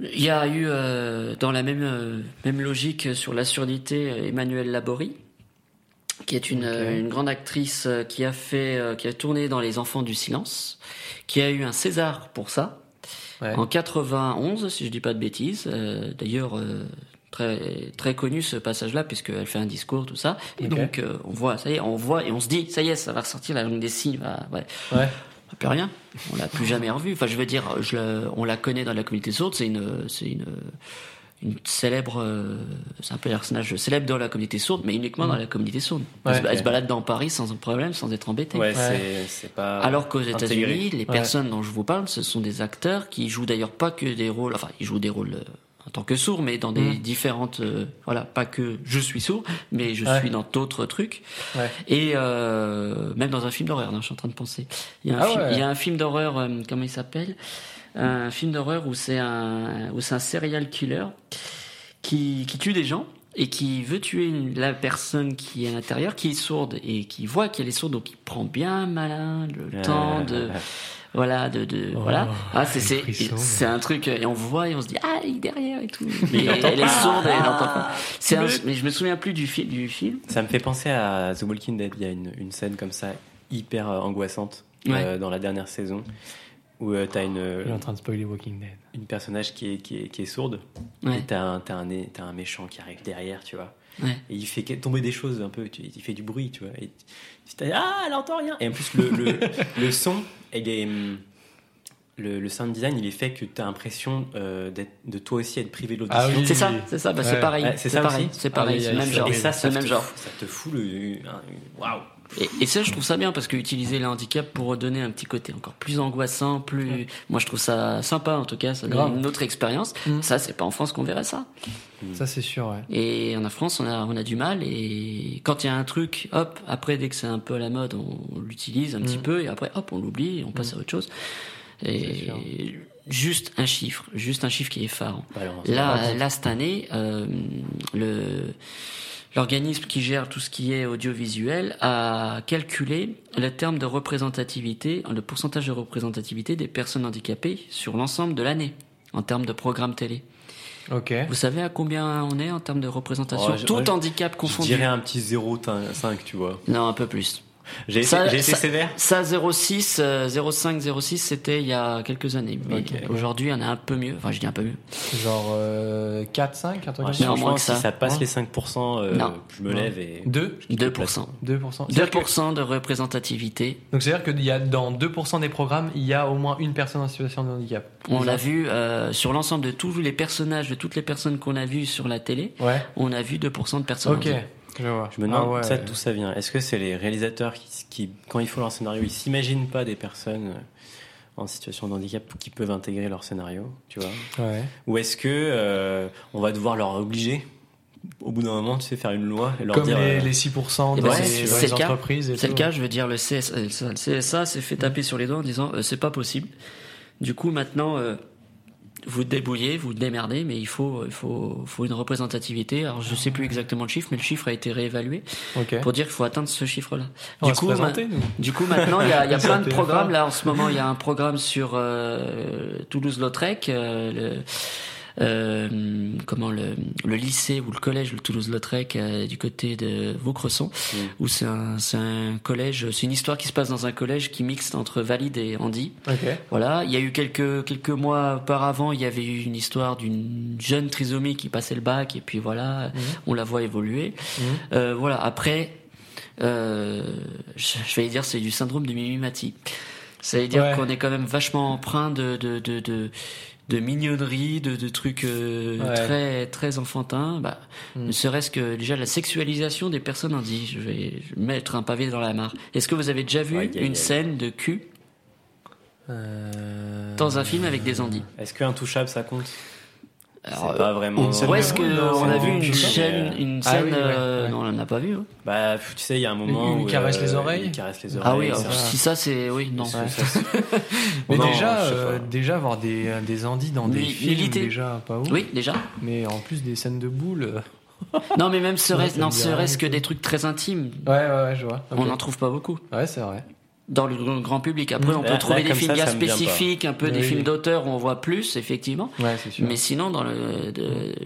Il y a eu, euh, dans la même, euh, même logique sur la surdité, Emmanuelle Laborie, qui est une, euh, une grande actrice qui a fait, euh, qui a tourné dans Les Enfants du Silence, qui a eu un César pour ça, Ouais. en 91, si je dis pas de bêtises. Euh, D'ailleurs, euh, très très connu ce passage-là, puisqu'elle fait un discours, tout ça. Et donc, euh, on voit, ça y est, on voit et on se dit, ça y est, ça va ressortir la langue des signes. Va, ouais. Ouais. On plus rien. On l'a plus jamais revue. Enfin, je veux dire, je on la connaît dans la communauté sourde. C'est une, c'est une, une célèbre, euh, c'est un personnage célèbre dans la communauté sourde, mais uniquement dans la communauté sourde. Elle, se, Ouais. elle se balade dans Paris sans problème, sans être embêtée. Ouais, Ouais. c'est- pas. Alors qu'aux. États-Unis, les personnes dont je vous parle, ce sont des acteurs qui jouent d'ailleurs pas que des rôles, enfin, ils jouent des rôles euh, en tant que sourd, mais dans des Mhm. différentes, euh, voilà, pas que je suis sourd, mais je suis dans d'autres trucs. Ouais. Et euh, même dans un film d'horreur, non, je suis en train de penser. Il y a un, Ah film, il y a un film d'horreur, euh, comment il s'appelle? Un film d'horreur où c'est un, où c'est un serial killer qui, qui tue des gens et qui veut tuer une- la personne qui est à l'intérieur, qui est sourde et qui voit qu'elle est sourde, donc il prend bien malin le temps de voilà de, de Oh, voilà. Ah c'est c'est un truc et on voit et on se dit ah il est derrière et tout. Mais elle est sourde et elle entend pas c'est un- mais je me souviens plus du film du film. Ça me fait penser à The Walking Dead. Il y a une, une scène comme ça, hyper euh, angoissante, Ouais. euh, dans la dernière saison, où tu t'as une, Je suis en train de spoiler Walking Dead. une personnage qui est, qui est, qui est sourde, ouais et t'as un, t'as un, t'as un méchant qui arrive derrière, tu vois. ouais Et il fait tomber des choses un peu, tu- il fait du bruit, tu vois. Et ah, elle entend rien. Et en plus, le, le, le son, il est, hum, le, le sound design, il est fait que tu as l'impression euh, d'être- de toi aussi être privé de l'audition. Ah oui. c'est ça c'est ça bah, c'est pareil Ouais, c'est c'est ça pareil c'est pareil Ah oui, même genre Et ça, c'est ça te, même genre fout- ça te fout le. Waouh! Et, et ça, je trouve ça bien parce que utiliser le handicap pour redonner un petit côté encore plus angoissant, plus. Moi, je trouve ça sympa en tout cas. Ça donne une autre expérience. Mm. Ça, c'est pas en France qu'on verrait ça. Ça, c'est sûr, ouais. Et en France, on a, on a du mal. Et quand il y a un truc, hop, après, dès que c'est un peu à la mode, on l'utilise un petit Mm. peu. Et après, hop, on l'oublie et on passe à autre chose. Et juste un chiffre, juste un chiffre qui est effarant. Alors, Là, là cette année, euh, le l'organisme qui gère tout ce qui est audiovisuel a calculé le terme de représentativité, le pourcentage de représentativité des personnes handicapées sur l'ensemble de l'année en termes de programme télé. Ok. Vous savez à combien on est en termes de représentation? Oh, je- Tout je- handicap Je confondu. dirais un petit 0,5, tu vois. Non, un peu plus. J'ai été, sévère. Ça, 06, euh, 05, 06, c'était il y a quelques années. Mais aujourd'hui, on a un peu mieux. Enfin, je dis un peu mieux. Genre euh, 4, 5, un truc Ouais, comme ça que si ça. passe Ouais. les 5%, euh, Non. je me lève et. 2 je quitte le plateau. 2%. 2%. C'est-à-dire que- 2% de représentativité. Donc c'est-à-dire qu'il y a dans 2% des programmes, il y a au moins une personne en situation de handicap. On l'a vu euh, sur l'ensemble de tous les personnages, de toutes les personnes qu'on a vues sur la télé, Ouais. on a vu 2% de personnes. Ok. handicapées. Je vois. Je me demande Ah ouais. ça d'où ça vient. Est-ce que c'est les réalisateurs qui, qui, quand ils font leur scénario, ils s'imaginent pas des personnes euh, en situation de handicap qui peuvent intégrer leur scénario, tu vois? Ouais. Ou est-ce que euh, on va devoir leur obliger au bout d'un moment, tu sais, faire une loi et leur Comme dire les, euh, les 6% Eh dans ben, les, entreprises C'est le cas, je veux dire, le CSA, le CSA s'est fait taper sur les doigts en disant euh, c'est pas possible. Du coup, maintenant, euh, vous débrouillez, vous démerdez, mais il faut, il faut, faut une représentativité. Alors, je sais plus exactement le chiffre, mais le chiffre a été réévalué Ok. pour dire qu'il faut atteindre ce chiffre-là. Du coup, présenter. Du coup, maintenant, il y a, y a plein de programmes. Là, en ce moment, il y a un programme sur euh, Toulouse-Lautrec, euh, le, comment le, le lycée ou le collège le Toulouse-Lautrec euh, du côté de Vaucresson, Mm. où c'est un, c'est un collège, c'est une histoire qui se passe dans un collège qui mixte entre Valide et Andy. Ok. Voilà, il y a eu quelques quelques mois auparavant, il y avait eu une histoire d'une jeune trisomie qui passait le bac et puis voilà, on la voit évoluer. Mhm. Euh, voilà, après, euh, je, je vais dire c'est du syndrome de Mimimati. Ça veut dire Ouais. qu'on est quand même vachement empreint de de de de, de mignonnerie, de, de trucs euh, Ouais. très très enfantins. Bah, Mhm. Ne serait-ce que déjà la sexualisation des personnes handies. Je vais mettre un pavé dans la mare. Est-ce que vous avez déjà vu une scène de cul Euh, dans un film avec des handis Est-ce qu'Intouchable ça compte? Alors, C'est pas vraiment. une scène Où de est-ce boule, que non, on c'est a vu une chaîne, une Ah scène oui, ouais, euh, ouais. Non, on en a pas vu. hein. Bah, tu sais, il y a un moment Il lui où caresse euh, les oreilles Il caresse les oreilles. Ah oui, alors, si ça c'est oui non. ça- Ouais. ça- ça- Mais Non, déjà, euh, déjà avoir des, des andis dans des films, militer. déjà pas ouf. Oui, déjà. Mais en plus des scènes de boules. euh, Non, mais même serait ça non serait-ce rien que des trucs très intimes. Ouais, ouais, ouais, je vois. On n'en trouve pas beaucoup Ouais, c'est vrai. Dans le grand- public. Après, on Là- peut trouver là, des films bien spécifiques, un peu des films d'auteur où on voit plus, effectivement. Ouais, sûr. Mais sinon, dans le,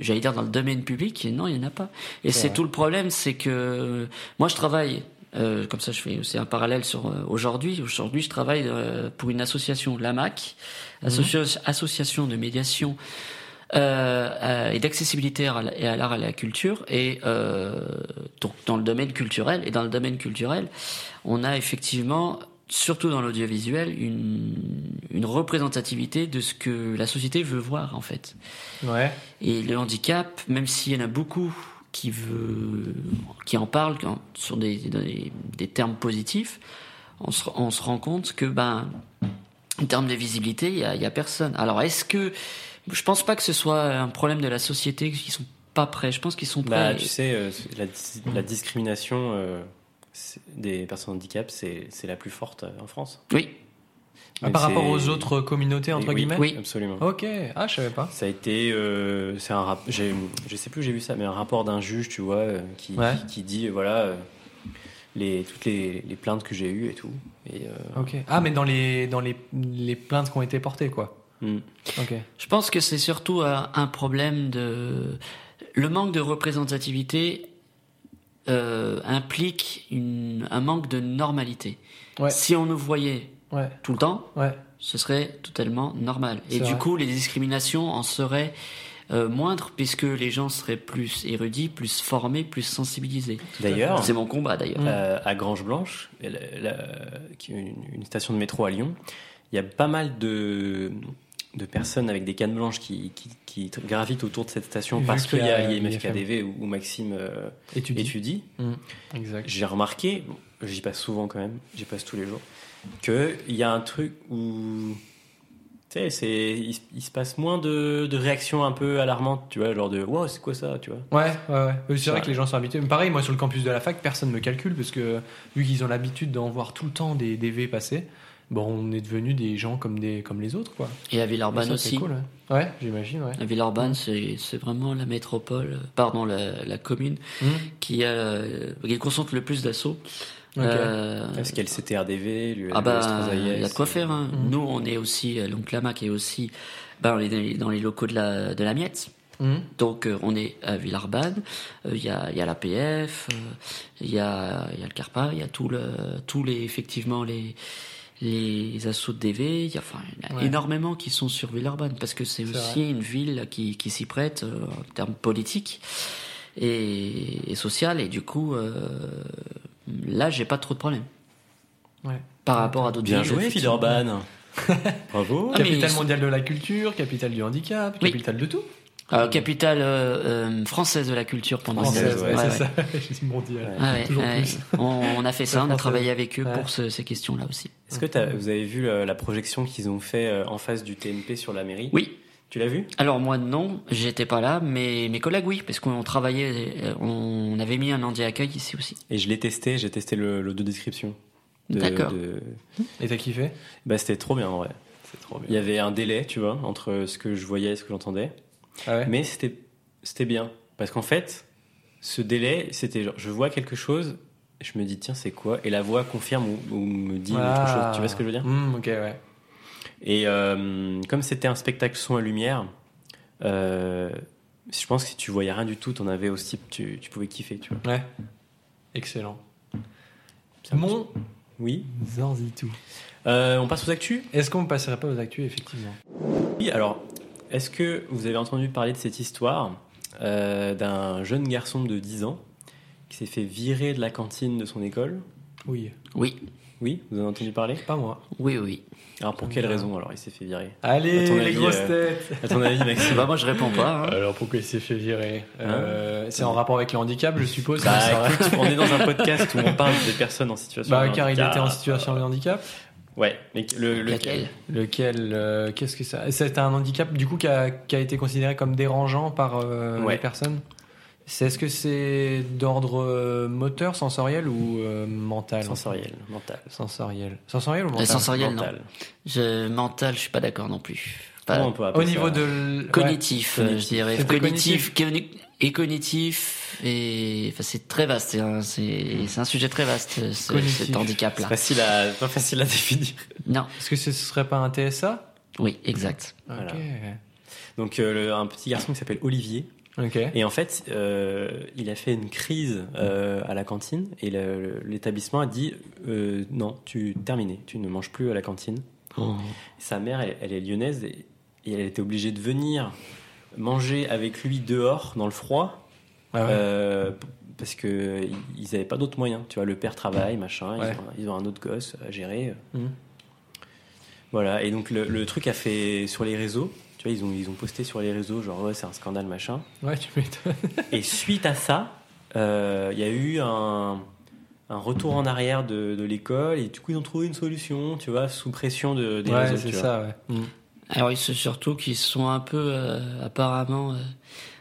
j'allais dire dans le domaine public, non, il y en a pas. Et C'est tout le problème, c'est que moi, je travaille. euh, comme ça, je fais c'est un parallèle sur euh, aujourd'hui. Aujourd'hui, je travaille euh, pour une association, l'AMAC, Mhm. associa- association de médiation euh, euh, et d'accessibilité et à l'art et à la culture. Et euh, donc dans le domaine culturel. Et dans le domaine culturel, on a effectivement surtout dans l'audiovisuel, une, une représentativité de ce que la société veut voir en fait. Ouais. Et le handicap, même s'il y en a beaucoup qui veut, qui en parlent quand- sur des, des, des termes positifs, on se, on se rend compte que ben En termes de visibilité, il y a, personne. Alors, est-ce que je pense pas que ce soit un problème de la société qui sont pas prêts. Je pense qu'ils sont prêts. Bah, tu sais, euh, la, dis- la discrimination euh, des personnes handicapées, c'est c'est la plus forte euh, en France. Oui. Ah, par rapport aux autres communautés, entre Oui, guillemets Oui. Absolument. Ok, ah, je savais pas. Ça a été, euh, c'est un rap, j'ai- je sais plus, où j'ai vu ça, mais un rapport d'un juge, tu vois, euh, qui, Ouais. qui, qui dit, voilà, euh, les, toutes les, les plaintes que j'ai eues et tout. Et, euh, Ok. Ah, mais dans les, dans les, les plaintes qui ont été portées, quoi. hmm. Ok. Je pense que c'est surtout un problème de le manque de représentativité euh, implique une, un manque de normalité. Ouais. Si on nous voyait Ouais, tout le temps, ouais. ce serait totalement normal. Et du vrai. coup, les discriminations en seraient euh, moindres puisque les gens seraient plus érudits, plus formés, plus sensibilisés. D'ailleurs, C'est mon combat d'ailleurs. euh, à Grange Blanche, la- la- qui est une, une station de métro à Lyon, il y a pas mal de, de personnes avec des cannes blanches qui, qui, qui gravitent autour de cette station Vu parce qu'il y y a a l'IMF l'IFM. KDV où, où Maxime euh, étudie. Hum, Exact. J'ai remarqué, j'y passe souvent quand même, j'y passe tous les jours, qu'il y a un truc où. Tu sais, c'est, il, se- il se passe moins de, de réactions un peu alarmantes, tu vois, genre de wow, c'est quoi ça, tu vois. Ouais, ouais, C'est vrai que les gens sont habitués. Mais pareil, moi, sur le campus de la fac, personne ne me calcule parce que vu qu'ils ont l'habitude d'en voir tout le temps des, des V passer, bon, on est devenus des gens comme, des, comme les autres, quoi. Et à Villeurbanne ça, c'est aussi. cool, ouais. Ouais, j'imagine, ouais. À Villeurbanne, c'est c'est vraiment la métropole, pardon, la, la commune Hum, qui, a, euh, qui concentre le plus d'assauts. ok. Euh, Parce qu'il y a le CTRDV, le ah bah, il y a de quoi faire. Hein. Mhm. Nous, on est aussi, euh, donc Lamac est aussi bah, on est dans les- locaux de la, de la Miette. Hum. Donc euh, on est à Villeurbanne, Euh, il y a, il y a l'APF, euh, il y, a, il y a le Carpa, il y a tout le, tous les, effectivement les, les assauts de DV, il y a, enfin, il y a Ouais. énormément qui sont sur Villeurbanne parce que c'est aussi une ville qui, qui s'y prête euh, en termes politiques et, et social et du coup euh, là j'ai pas trop de problèmes Ouais. par rapport à d'autres Bien villes. joué. Villeurbanne. Bravo. Ah, Capitale mondiale de la culture, capitale du handicap, Oui. capitale de tout. Euh, capitale euh, euh, française de la culture pendant Française, ouais, ouais, ouais, c'est ouais. ça. On, on a fait ça, on a travaillé avec eux Ouais. pour ce- ces questions-là aussi. Est-ce que vous avez vu euh, la projection qu'ils ont fait en face du TNP sur la mairie? Oui. Tu l'as vu? Alors moi non, j'étais pas là, mais mes collègues oui, parce qu'on travaillait, on avait mis un handi-accueil ici aussi. Et je l'ai testé, j'ai testé le, le de description. De- D'accord. de- Et t'as kiffé? Bah, c'était trop bien, en vrai. C'est trop Il y avait un délai, tu vois, entre ce que je voyais et ce que j'entendais. Ah ouais Mais c'était c'était bien. Parce qu'en fait, ce délai, c'était genre, je vois quelque chose, je me dis, tiens, c'est quoi? Et la voix confirme ou, ou me dit autre chose. Tu vois ce que je veux dire? Hum, Ok, ouais. Et euh, comme c'était un spectacle son et lumière, euh, je pense que si tu voyais rien du tout, t'en avais aussi, tu, tu pouvais kiffer, tu vois. Ouais. Excellent. Mon Oui. Zanzitou. Euh, on passe aux actus? Est-ce qu'on ne passerait pas aux actus, effectivement? Oui, alors, est-ce que vous avez entendu parler de cette histoire euh, d'un jeune garçon de 10 ans qui s'est fait virer de la cantine de son école? Oui. Oui, Oui, vous en avez entendu parler? Pas moi. oui, oui. Alors pour quelle raison alors il s'est fait virer? Allez, À ton les avis, grosses euh, têtes À ton avis, Maxime? Bah moi je réponds pas. hein. Alors pourquoi il s'est fait virer? Euh, C'est en rapport avec le handicap, je suppose Bah, écoute, on est dans un podcast où on parle des personnes en situation Bah, de car il handicap. était en situation de handicap. Ouais, mais le, lequel Lequel euh, Qu'est-ce que ça C'est un handicap du coup qui a, qui a été considéré comme dérangeant par euh, Ouais. les personnes? C'est est-ce que c'est d'ordre euh, moteur, sensoriel ou euh, mental? Sensoriel, mental. Sensoriel. Sensoriel ou mental? Euh, Sensoriel non. mental. Je, mental, je suis pas d'accord non plus. Pas- on peut Au niveau ça? de l- Cognitif, Ouais. je dirais. Cognitif, cogni- et cognitif, et enfin, c'est très vaste. C'est un, c'est- c'est un sujet très vaste, ce- cet handicap-là. C'est facile à, pas facile à définir. Non, Est-ce que ce serait pas un TSA oui, exact. Voilà. Donc euh, le- un petit garçon qui s'appelle Olivier. Ok. Et en fait, euh, il a fait une crise euh, à la cantine et l'établissement a dit euh, non, tu terminé, tu ne manges plus à la cantine. Oh. Sa mère, elle, elle est lyonnaise et, et elle était obligée de venir manger avec lui dehors dans le froid Ah ouais. euh, parce que ils n'avaient pas d'autres moyens. Tu vois, le père travaille, machin, Ouais. ils, ont, ils ont un autre gosse à gérer. Mhm. Voilà. Et donc le, le truc a fait sur les réseaux. Tu vois, ils ont ils ont posté sur les réseaux genre ouais c'est un scandale machin. Ouais, tu m'étonnes. Et suite à ça, euh, il y a eu un, un retour en arrière de, de l'école et du coup ils ont trouvé une solution, tu vois, sous pression de, des Ouais, réseaux. c'est ça, ouais. Mm. Alors, se surtout qu'ils sont un peu, euh, apparemment, euh,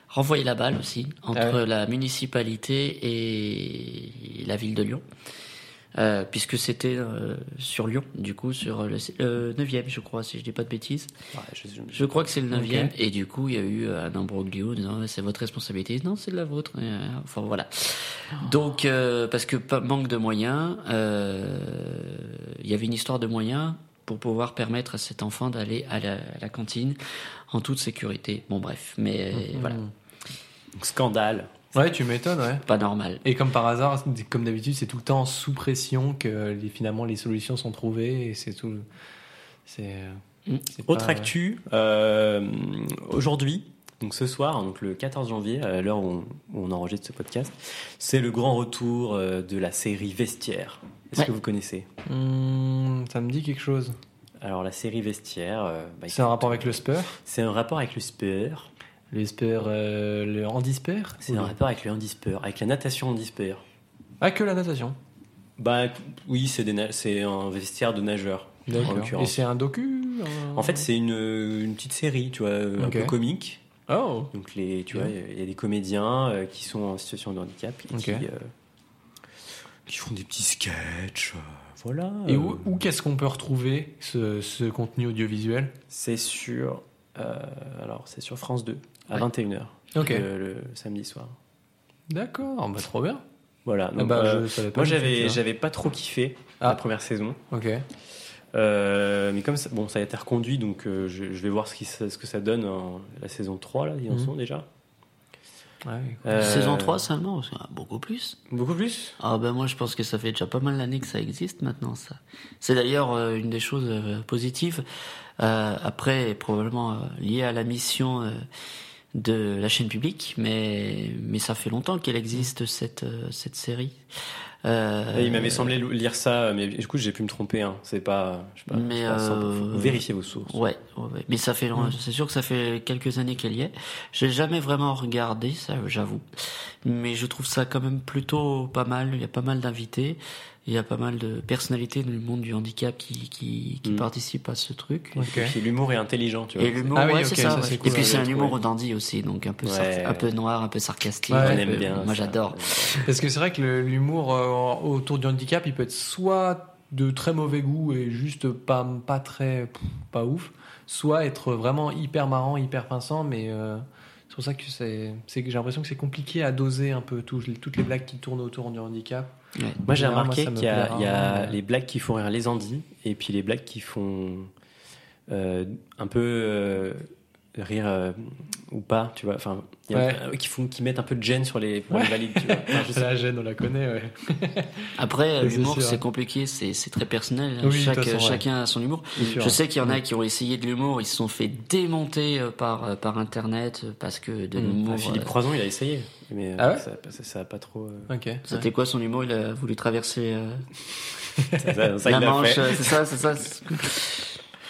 renvoyé la balle aussi entre Ah ouais. la municipalité et la ville de Lyon. Euh, puisque c'était euh, sur Lyon, du coup, sur le euh, 9e, je crois, si je dis pas de bêtises. Ouais, je- je- Je crois que c'est le 9e, Ok. et du coup, il y a eu euh, un imbroglio en disant c'est votre responsabilité. Non, c'est de la vôtre. Enfin, voilà. Donc, euh, parce que manque de moyens, euh, il y avait une histoire de moyens pour pouvoir permettre à cet enfant d'aller à la, à la cantine en toute sécurité. Bon, bref, mais Mhm. voilà, scandale. Ouais, tu m'étonnes, ouais. pas normal. Et comme par hasard, comme d'habitude, c'est tout le temps sous pression que les- finalement les solutions sont trouvées et c'est tout. C'est. euh, Mm. c'est Autre pas- actu, euh, aujourd'hui, donc ce soir, donc le 14 janvier, à l'heure où on, où on enregistre ce podcast, c'est le grand retour euh, de la série Vestiaire. Est-ce Ouais. que vous connaissez? Hmm, ça me dit quelque chose. Alors la série Vestiaire, euh, bah, C'est un rapport avec le spur c'est un rapport avec le sport, Le spur, euh, le handispur c'est un rapport avec le handisport, avec la natation handisport. Ah, que la natation? Bah oui, c'est un vestiaire de nageurs. En D'accord. Et c'est un docu un- En fait, c'est une, une petite série, tu vois, un peu comique. Oh Donc les, tu vois, il y a des comédiens euh, qui sont en situation de handicap et Ok. qui, euh, qui font des petits sketchs. euh, voilà. Et où, où qu'est-ce qu'on peut retrouver ce, ce contenu audiovisuel? C'est sur, alors c'est sur France 2 à Ouais. 21h Ok. le, le samedi soir. D'accord, bah, trop bien. Voilà. Ah bah, euh, je savais pas moi j'avais ça. j'avais pas trop kiffé Ah. la première saison. Ok. Euh, mais comme ça, bon, ça a été reconduit, donc euh, je, je vais voir ce, qui, ce que ça donne en la saison 3, là, ils en Mhm. sont déjà. Ouais, Euh, Saison 3 seulement, c'est beaucoup plus. Beaucoup plus? Ah ben moi je pense que ça fait déjà pas mal d'années que ça existe maintenant ça. C'est d'ailleurs euh, une des choses euh, positives. Euh, après probablement euh, lié à la mission euh, de la chaîne publique, mais mais ça fait longtemps qu'elle existe cette euh, cette série. Euh, Il m'avait semblé lire ça, mais du coup j'ai pu me tromper. Hein. C'est pas, je sais pas, Mais, pas euh, Faut vérifier vos sources. Ouais, mais ça fait, long- c'est sûr que ça fait quelques années qu'elle y est. J'ai jamais vraiment regardé ça, j'avoue, mais je trouve ça quand même plutôt pas mal. Il y a pas mal d'invités, il y a pas mal de personnalités du monde du handicap qui qui, qui Mm. participent à ce truc. Ok. Et puis l'humour est intelligent, tu vois. Et l'humour, Ah oui, ouais, ok, c'est ça, ça. c'est ouais. cool, Et puis c'est un humour dandy aussi, donc un peu, un peu noir, un peu sarcastique. Ouais. un On peu- aime bien. Moi ça. j'adore. Parce que c'est vrai que le- l'humour euh, autour du handicap, il peut être soit de très mauvais goût et juste pas, pas très. pas ouf, soit être vraiment hyper marrant, hyper pinçant, mais. euh, c'est pour ça que c'est, c'est que j'ai l'impression que c'est compliqué à doser un peu tout- toutes les blagues qui tournent autour du handicap. Ouais. Moi j'ai remarqué qu'il y a, y mais- les blagues qui font rire les Andis et puis les blagues qui font euh, un peu euh, rire euh, ou pas, tu vois. Enfin, il y a- Ouais. euh, qui font, qui mettent un peu de gêne sur les, pour les Ouais. valides, tu vois. Enfin, je sais La gêne, on la connaît, ouais. Après, C'est l'humour c'est compliqué, c'est c'est très personnel. Oui, de Chaque- toute façon, ouais. chacun a son humour. Je sais qu'il y en a qui ont essayé de l'humour, ils se sont fait démonter euh, par, euh, par internet euh, parce que de Mm. l'humour. Ah, Philippe euh, Croison, il a essayé, mais euh, Ah ouais ça, ça, ça a pas trop. euh, Ok. C'était quoi son humour? Il a voulu traverser euh, ça, ça, ça, la Manche, euh, c'est ça, c'est ça.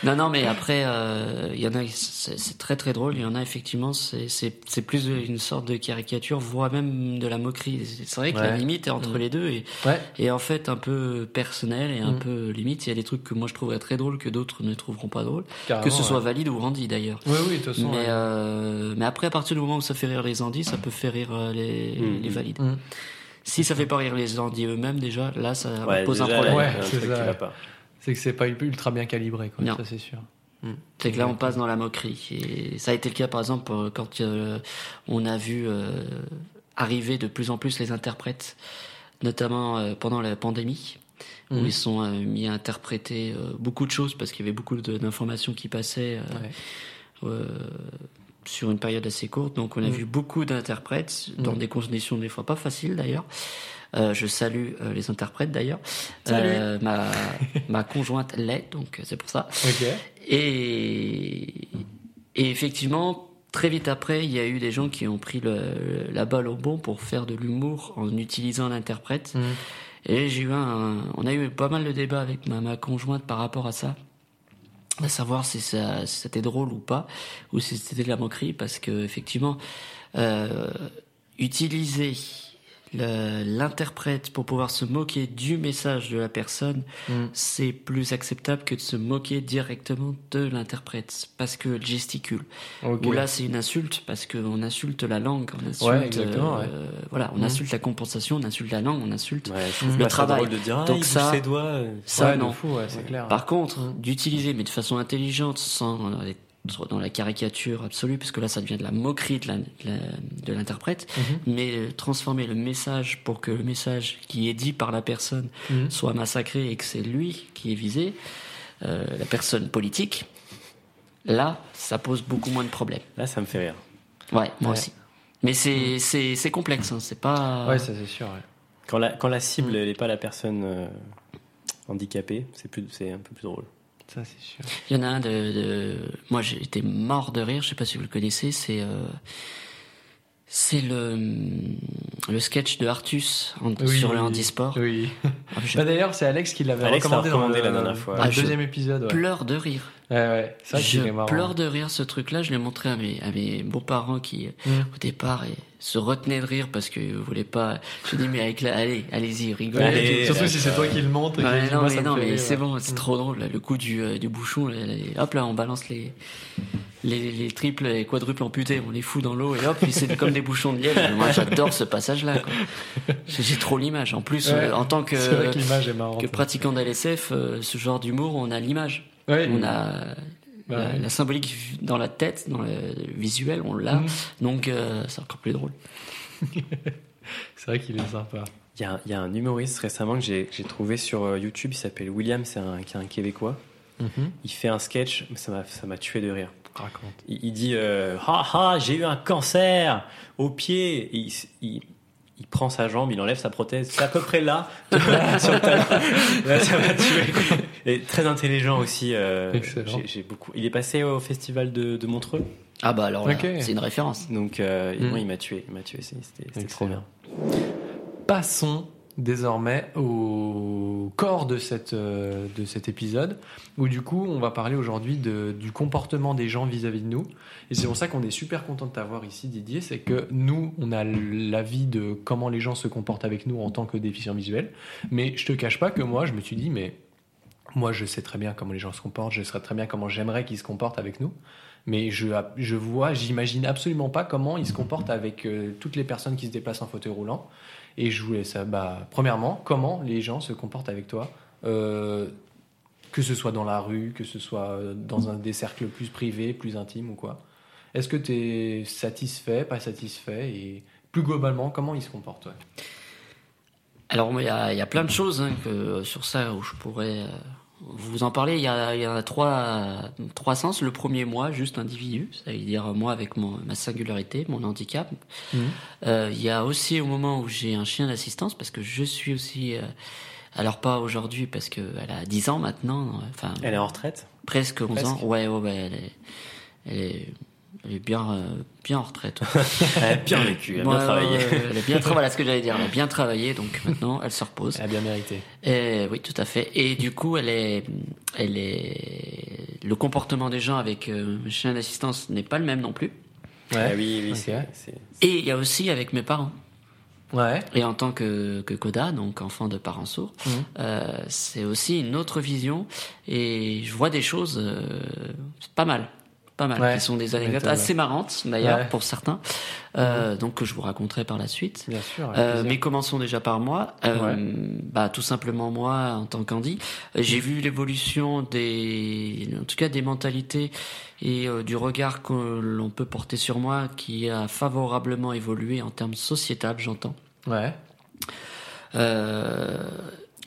Non, non, mais après, euh, il y en a, c'est c'est très très drôle. Il y en a effectivement, c'est c'est c'est plus une sorte de caricature, voire même de la moquerie. C'est vrai que la limite est entre Mm. les deux et, Ouais. et en fait un peu personnel et un Mm. peu limite. Il y a des trucs que moi je trouverais très drôles que d'autres ne trouveront pas drôles, Carrément, que ce soit ouais. valide ou Randy d'ailleurs. Oui, oui, de toute façon. Mais, ouais. euh, mais après, à partir du moment où ça fait rire les Andis, ça peut faire rire euh, les, Mm. les valides. Si ça fait pas rire les Andis eux-mêmes, déjà, là, ça Ouais, pose déjà, un problème. un c'est truc ça, qui va pas. C'est que c'est pas ultra bien calibré, quoi. Non. Ça, c'est sûr. C'est que là, on passe dans la moquerie. Et ça a été le cas, par exemple, euh, quand euh, on a vu euh, arriver de plus en plus les interprètes, notamment euh, pendant la pandémie, où Mhm. ils sont mis à interpréter beaucoup de choses parce qu'il y avait beaucoup d'informations qui passaient Ouais. sur une période assez courte. Donc, on a Mhm. vu beaucoup d'interprètes dans des conditions des fois pas faciles d'ailleurs. Euh, je salue euh, les interprètes d'ailleurs. Euh, ma, ma conjointe l'est, donc c'est pour ça. Et, et effectivement, très vite après, il y a eu des gens qui ont pris le, la balle au bon pour faire de l'humour en utilisant l'interprète. Mm. Et j'ai eu un, on a eu pas mal de débats avec ma, ma conjointe par rapport à ça. À savoir si, ça, si c'était drôle ou pas, ou si c'était de la moquerie, parce que effectivement, euh, utiliser l'interprète pour pouvoir se moquer du message de la personne, Mm. c'est plus acceptable que de se moquer directement de l'interprète parce qu'elle gesticule. Ok. Ou là, c'est une insulte parce qu'on insulte la langue, on insulte, Ouais, exactement, ouais. euh, voilà, on Mhm. insulte la compensation, on insulte la langue, on insulte. Ouais, Mm. Le travail. de dire, ah, Donc bouge ça- ses doigts. euh. Ça, non. fou, clair. Par contre, Mhm. d'utiliser, mais de façon intelligente, sans être dans la caricature absolue, parce que là, ça devient de la moquerie de l'interprète, Mhm. mais euh, transformer le message pour que le message qui est dit par la personne Mhm. soit massacré et que c'est lui qui est visé, euh, la personne politique, là, ça pose beaucoup moins de problèmes. Là, ça me fait rire. Ouais, moi Ouais. aussi. Mais c'est c'est complexe, hein, c'est pas. Ouais, ça c'est sûr. ouais. Quand la, quand la cible, Mm. n'est pas la personne euh, handicapée, c'est un peu plus drôle. Ça c'est sûr. Il y en a un de, de- moi été mort de rire, je sais pas si vous le connaissez, c'est euh, c'est le le sketch de Artus en- Oui. sur le handisport. Oui. Ah, je Bah, D'ailleurs, c'est Alex qui l'avait recommandé, dans recommandé le, la dernière fois. dans le Ah, deuxième épisode. Ouais, pleure de rire. ouais, ouais. Vrai est Je marrant. pleure de rire ce truc-là. Je l'ai montré à mes à mes beaux-parents qui Mm. au départ et se retenaient de rire parce qu'ils voulaient pas. Je dis mais avec la allez allez-y rigolez. Allez, Surtout là, si c'est toi qui le montre. et Ouais, qui dit, non, moi, mais, c'est bon, c'est Mm. trop drôle. là, Le coup du, euh, du bouchon, là, là, hop là, on balance les, les, les triples et quadruples amputés, on les fout dans l'eau et hop, c'est comme des bouchons de miel. Moi, j'adore ce passage-là. J'ai trop l'image. En plus, Ouais, euh, en tant que, est pratiquant d'LSF, euh, ce genre d'humour, on a l'image. Ouais. On a Bah la, ouais. la symbolique dans la tête, dans le visuel, on l'a. Mm. Donc, euh, c'est encore plus drôle. C'est vrai qu'il est sympa. Il y, a, il y a un humoriste récemment que j'ai trouvé sur YouTube, il s'appelle William, c'est un, qui est un Québécois. Il fait un sketch, ça m'a tué de rire. Raconte. Il, il dit euh, Ah ah, j'ai eu un cancer au pied. Et il, s- il- il prend sa jambe, il enlève sa prothèse. C'est à peu près là, sur le talon. Là, ça m'a tué. Et très intelligent aussi. euh, Excellent. j'ai- j'ai beaucoup. Il est passé au festival de, de Montreux. Ah bah alors c'est une référence. Donc, euh, Mm. moi, il m'a tué. Il m'a tué. c'est- C'était c'était trop bien. Passons désormais au corps de, cette, euh, de cet épisode, où du coup on va parler aujourd'hui du comportement des gens vis-à-vis de nous. Et c'est pour ça qu'on est super content de t'avoir ici Didier, c'est que nous on a l'avis de comment les gens se comportent avec nous en tant que déficients visuels, mais je te cache pas que moi je me suis dit mais moi je sais très bien comment les gens se comportent, je sais très bien comment j'aimerais qu'ils se comportent avec nous. Mais je, je vois, j'imagine absolument pas comment ils se comportent avec euh, toutes les personnes qui se déplacent en fauteuil roulant. Et je voulais ça. Bah, premièrement, comment les gens se comportent avec toi, euh, que ce soit dans la rue, que ce soit euh, dans un des cercles plus privés, plus intimes ou quoi. Est-ce que tu es satisfait, pas satisfait et plus globalement, comment ils se comportent. Alors, il y a, plein de choses hein, sur ça où je pourrais euh, vous en parler. Il y a, il y a trois, trois sens. Le premier, moi, juste individu, ça veut dire moi avec mon, ma singularité, mon handicap. Euh, il y a aussi au moment où j'ai un chien d'assistance, parce que je suis aussi... euh, alors pas aujourd'hui, parce qu'elle a 10 ans maintenant, euh, enfin Elle est en retraite? presque 11 ans. Ouais, ouais, ouais, elle est, elle est, elle est bien, euh, bien en retraite. ouais. Elle a bien vécu, elle a Ouais, bien travaillé. ouais, ouais, elle a bien travaillé, voilà ce que j'allais dire. Elle a bien travaillé, donc maintenant elle se repose. Elle a bien mérité. Et, oui, tout à fait. Et du coup, elle est, elle est, le comportement des gens avec euh, le chien d'assistance n'est pas le même non plus. Ah oui, oui, c'est- c'est. Et il y a aussi avec mes parents. Ouais. Et en tant que, que Coda, donc enfant de parents sourds, Mhm. euh, c'est aussi une autre vision. Et je vois des choses euh, pas mal. Pas mal. Ouais, qui sont des anecdotes assez marrantes, d'ailleurs, Ouais. pour certains. Euh, Donc que je vous raconterai par la suite. Bien sûr. Euh, mais commençons déjà par moi. Euh, Bah tout simplement moi en tant qu'Andy, j'ai vu l'évolution des, en tout cas des mentalités et du regard que l'on peut porter sur moi, qui a favorablement évolué en termes sociétal, j'entends. Ouais. Euh,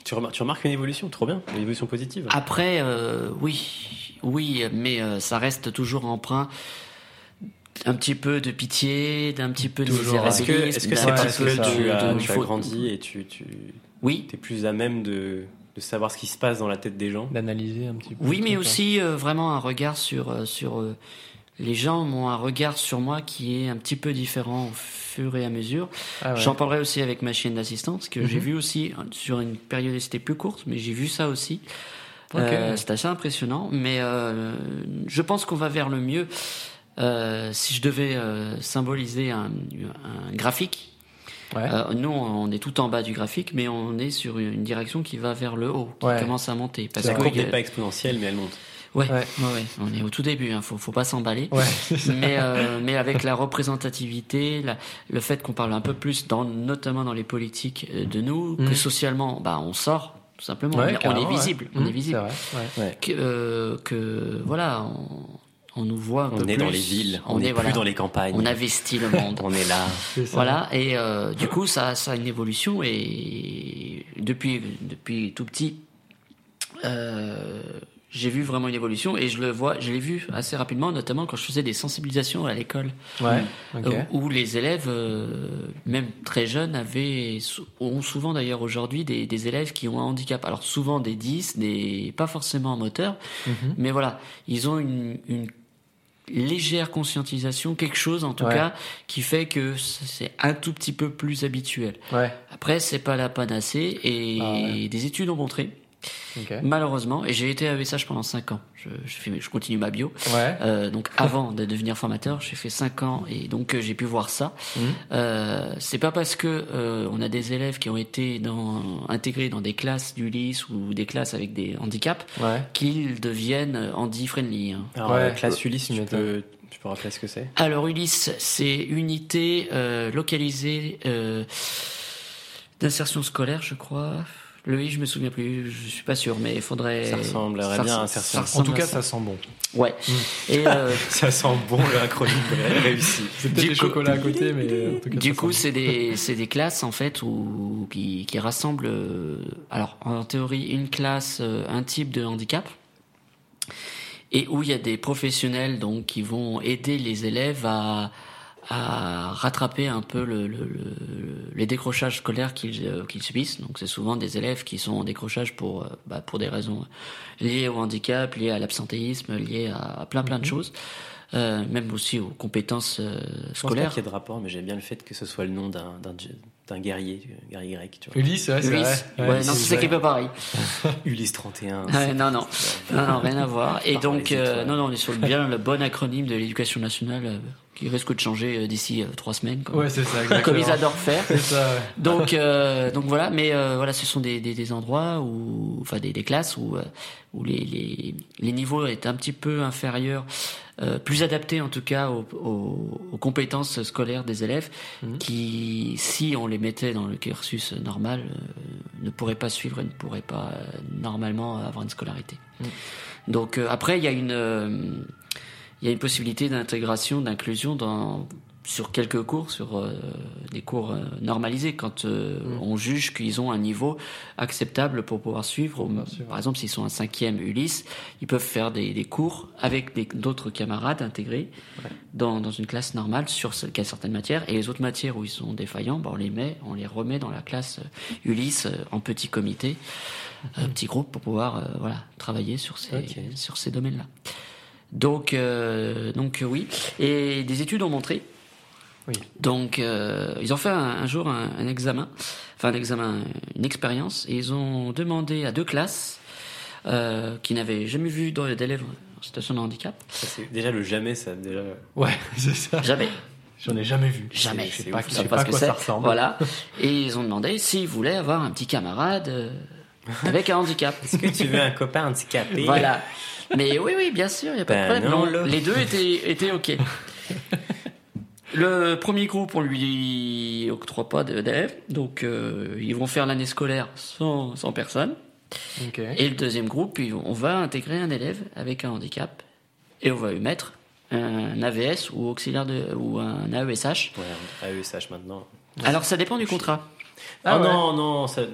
Tu, remar- tu remarques une évolution, trop bien, une évolution positive. après, euh, oui, oui, mais euh, ça reste toujours emprunt. Un petit peu de pitié, d'un petit peu de Toujours, Est-ce que c'est Ouais, parce que tu as, grandi et tu, tu Oui, es plus à même de, de savoir ce qui se passe dans la tête des gens? D'analyser un petit peu. Oui, mais aussi euh, vraiment un regard sur sur euh, les gens ont un regard sur moi qui est un petit peu différent au fur et à mesure. Ah ouais. J'en parlerai aussi avec ma chienne d'assistance que j'ai Mhm. vu aussi sur une périodicité plus courte, mais j'ai vu ça aussi. Euh, c'est assez impressionnant, mais euh, je pense qu'on va vers le mieux. Euh, si je devais euh, symboliser un, un graphique, Ouais. Euh, nous, on est tout en bas du graphique, mais on est sur une direction qui va vers le haut, qui Ouais. commence à monter. Parce La courbe n'est pas exponentielle, mais elle monte. Ouais, Ouais. ouais, ouais, on est au tout début, hein, faut, faut pas s'emballer. Ouais, mais, euh, mais avec la représentativité, la- le fait qu'on parle un peu plus, dans, notamment dans les politiques euh, de nous, Mhm. que socialement, bah, on sort, tout simplement. Ouais, on, est- ouais. visible. On est visible. c'est vrai, ouais. Ouais. Que, euh, que, voilà, on, on nous voit un On peu est plus. dans les villes, on on n'est est, plus voilà, dans les campagnes. on investit le monde. On est là. Voilà, et euh, du coup, ça, ça a une évolution, et depuis, depuis tout petit, euh, j'ai vu vraiment une évolution, et je le vois, je l'ai vu assez rapidement, notamment quand je faisais des sensibilisations à l'école, Ouais, euh, où les élèves, euh, même très jeunes, avaient, ont souvent d'ailleurs aujourd'hui des, des élèves qui ont un handicap. Alors souvent des 10, des, pas forcément moteur, Mhm. mais voilà, ils ont une, une légère conscientisation, quelque chose en tout Ouais. cas, qui fait que c'est un tout petit peu plus habituel. Ouais, Après, c'est pas la panacée et Ah ouais. des études ont montré, malheureusement, et j'ai été à VSH pendant 5 ans. Je, je, fais, je continue ma bio. Ouais. Euh, donc avant de devenir formateur, j'ai fait 5 ans et donc euh, j'ai pu voir ça. Mhm. Euh, c'est pas parce que euh, on a des élèves qui ont été dans, intégrés dans des classes d'Ulysse ou des classes avec des handicaps Ouais. qu'ils deviennent handi-friendly. hein. Alors, Ouais. euh, classe Ulysse, Tu tu peux, tu peux rappeler ce que c'est? Alors Ulysse, c'est unité euh, localisée euh, d'insertion scolaire, je crois. Le I, je me souviens plus, je suis pas sûr, mais il faudrait. Ça ressemblerait bien à insertion. En tout cas, ça sent bon. Ouais. Et euh, Ça sent bon l'acronyme réussi. C'est peut-être Du les coup- chocolats à côté, mais en tout cas, du ça coup, c'est des c'est des classes en fait où qui qui rassemblent. euh, alors en théorie, une classe, euh, un type de handicap. Et où il y a des professionnels donc qui vont aider les élèves à à rattraper un peu le, le- le- les décrochages scolaires qu'ils euh, qu'ils subissent. Donc c'est souvent des élèves qui sont en décrochage pour euh, bah, pour des raisons liées au handicap, liées à l'absentéisme, liées à, à plein plein de choses, euh, même aussi aux compétences euh, Je pense pas scolaires. qu'il y ait de rapport, mais j'aime bien le fait que ce soit le nom d'un d'un d'un guerrier, guerrier grec, tu vois. Ulysse, ouais, c'est Ulysse, vrai. ouais, non, c'est qui peut pareil. Ulysse 31. Ouais, non, non, non, non, rien à voir. Et donc, euh, non, non, on est sur le, bien le bon acronyme de l'éducation nationale euh, qui risque de changer euh, d'ici euh, trois semaines, comme, Ouais, c'est ça, exactement. comme ils adorent faire. Ça, ouais. Donc, euh, donc voilà, mais euh, voilà, ce sont des, des, des endroits où, enfin, des, des classes où, euh, où les, les, les niveaux est un petit peu inférieurs, euh, plus adaptés en tout cas aux, aux, aux compétences scolaires des élèves, Mhm. qui, si on les mettait dans le cursus normal, euh, ne pourraient pas suivre et ne pourraient pas euh, normalement avoir une scolarité. Mhm. Donc euh, après, il y a une, euh, il y a une possibilité d'intégration, d'inclusion dans sur quelques cours, sur euh, des cours euh, normalisés, quand euh, Mm. on juge qu'ils ont un niveau acceptable pour pouvoir suivre. Par exemple, s'ils sont un cinquième Ulysse, ils peuvent faire des, des cours avec d'autres camarades intégrés dans, dans une classe normale sur certaines matières. Et les autres matières où ils sont défaillants, ben, on les met, on les remet dans la classe Ulysse en petit comité, un petit groupe pour pouvoir voilà travailler sur ces sur ces domaines-là. Donc euh, donc euh, oui. Et des études ont montré Oui. donc, euh, ils ont fait un, un jour un, un examen, enfin un examen, une expérience, et ils ont demandé à deux classes euh, qui n'avaient jamais vu dans- d'élèves en situation de handicap, Ça, déjà le jamais, ça déjà. Ouais, c'est ça. jamais, J'en ai jamais vu. jamais, Je sais c'est pas, ouf, je sais pas pas ce que ça ressemble. voilà, et ils ont demandé s'ils voulaient avoir un petit camarade euh, avec un handicap. Est-ce que tu veux un copain handicapé? Voilà. Mais oui, oui, bien sûr, il n'y a pas Ben de problème. non, Non, les deux étaient, étaient OK. Le premier groupe, on lui octroie pas d'élèves, donc euh, ils vont faire l'année scolaire sans, sans personne. Et le deuxième groupe, on va intégrer un élève avec un handicap et on va lui mettre un AVS ou auxiliaire de ou un AESH. Ouais, AESH maintenant. Alors ça dépend du contrat. Ah oh ouais. non, non, ça.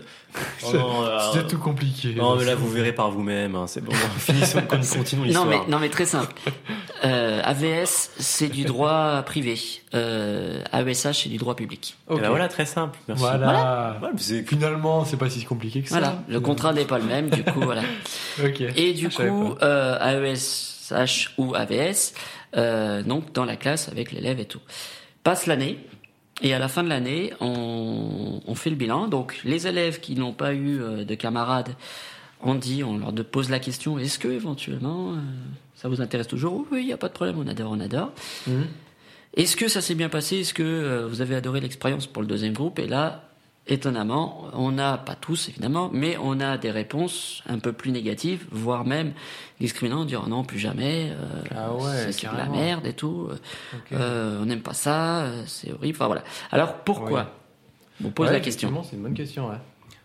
Oh non, C'était tout compliqué. Non, mais là, vous verrez par vous-même. hein, c'est bon. Finissons, con- continuons Non l'histoire. mais non mais très simple. Euh, AVS c'est du droit privé. Euh, AESH c'est du droit public. Et Ok. ben voilà, très simple. Merci. Voilà. C'est- Finalement, c'est pas si compliqué que ça. Voilà, le contrat n'est pas le même, du coup, voilà. Et du coup, euh, AESH ou AVS, euh, donc dans la classe avec l'élève et tout. Passe l'année, et à la fin de l'année, on, on fait le bilan. Donc les élèves qui n'ont pas eu euh, de camarades, on dit, on leur pose la question, est-ce que éventuellement euh, ça vous intéresse toujours? Oui, il n'y a pas de problème, on adore, on adore. Mhm. Est-ce que ça s'est bien passé? Est-ce que euh, vous avez adoré l'expérience pour le deuxième groupe? Et là, étonnamment, on n'a pas tous évidemment, mais on a des réponses un peu plus négatives, voire même discriminantes, dire non plus jamais, euh, Ah ouais, c'est de la merde et tout, euh, euh, on n'aime pas ça, c'est horrible. Enfin voilà. Alors pourquoi Ouais. On pose Ouais, la question. C'est une bonne question, ouais.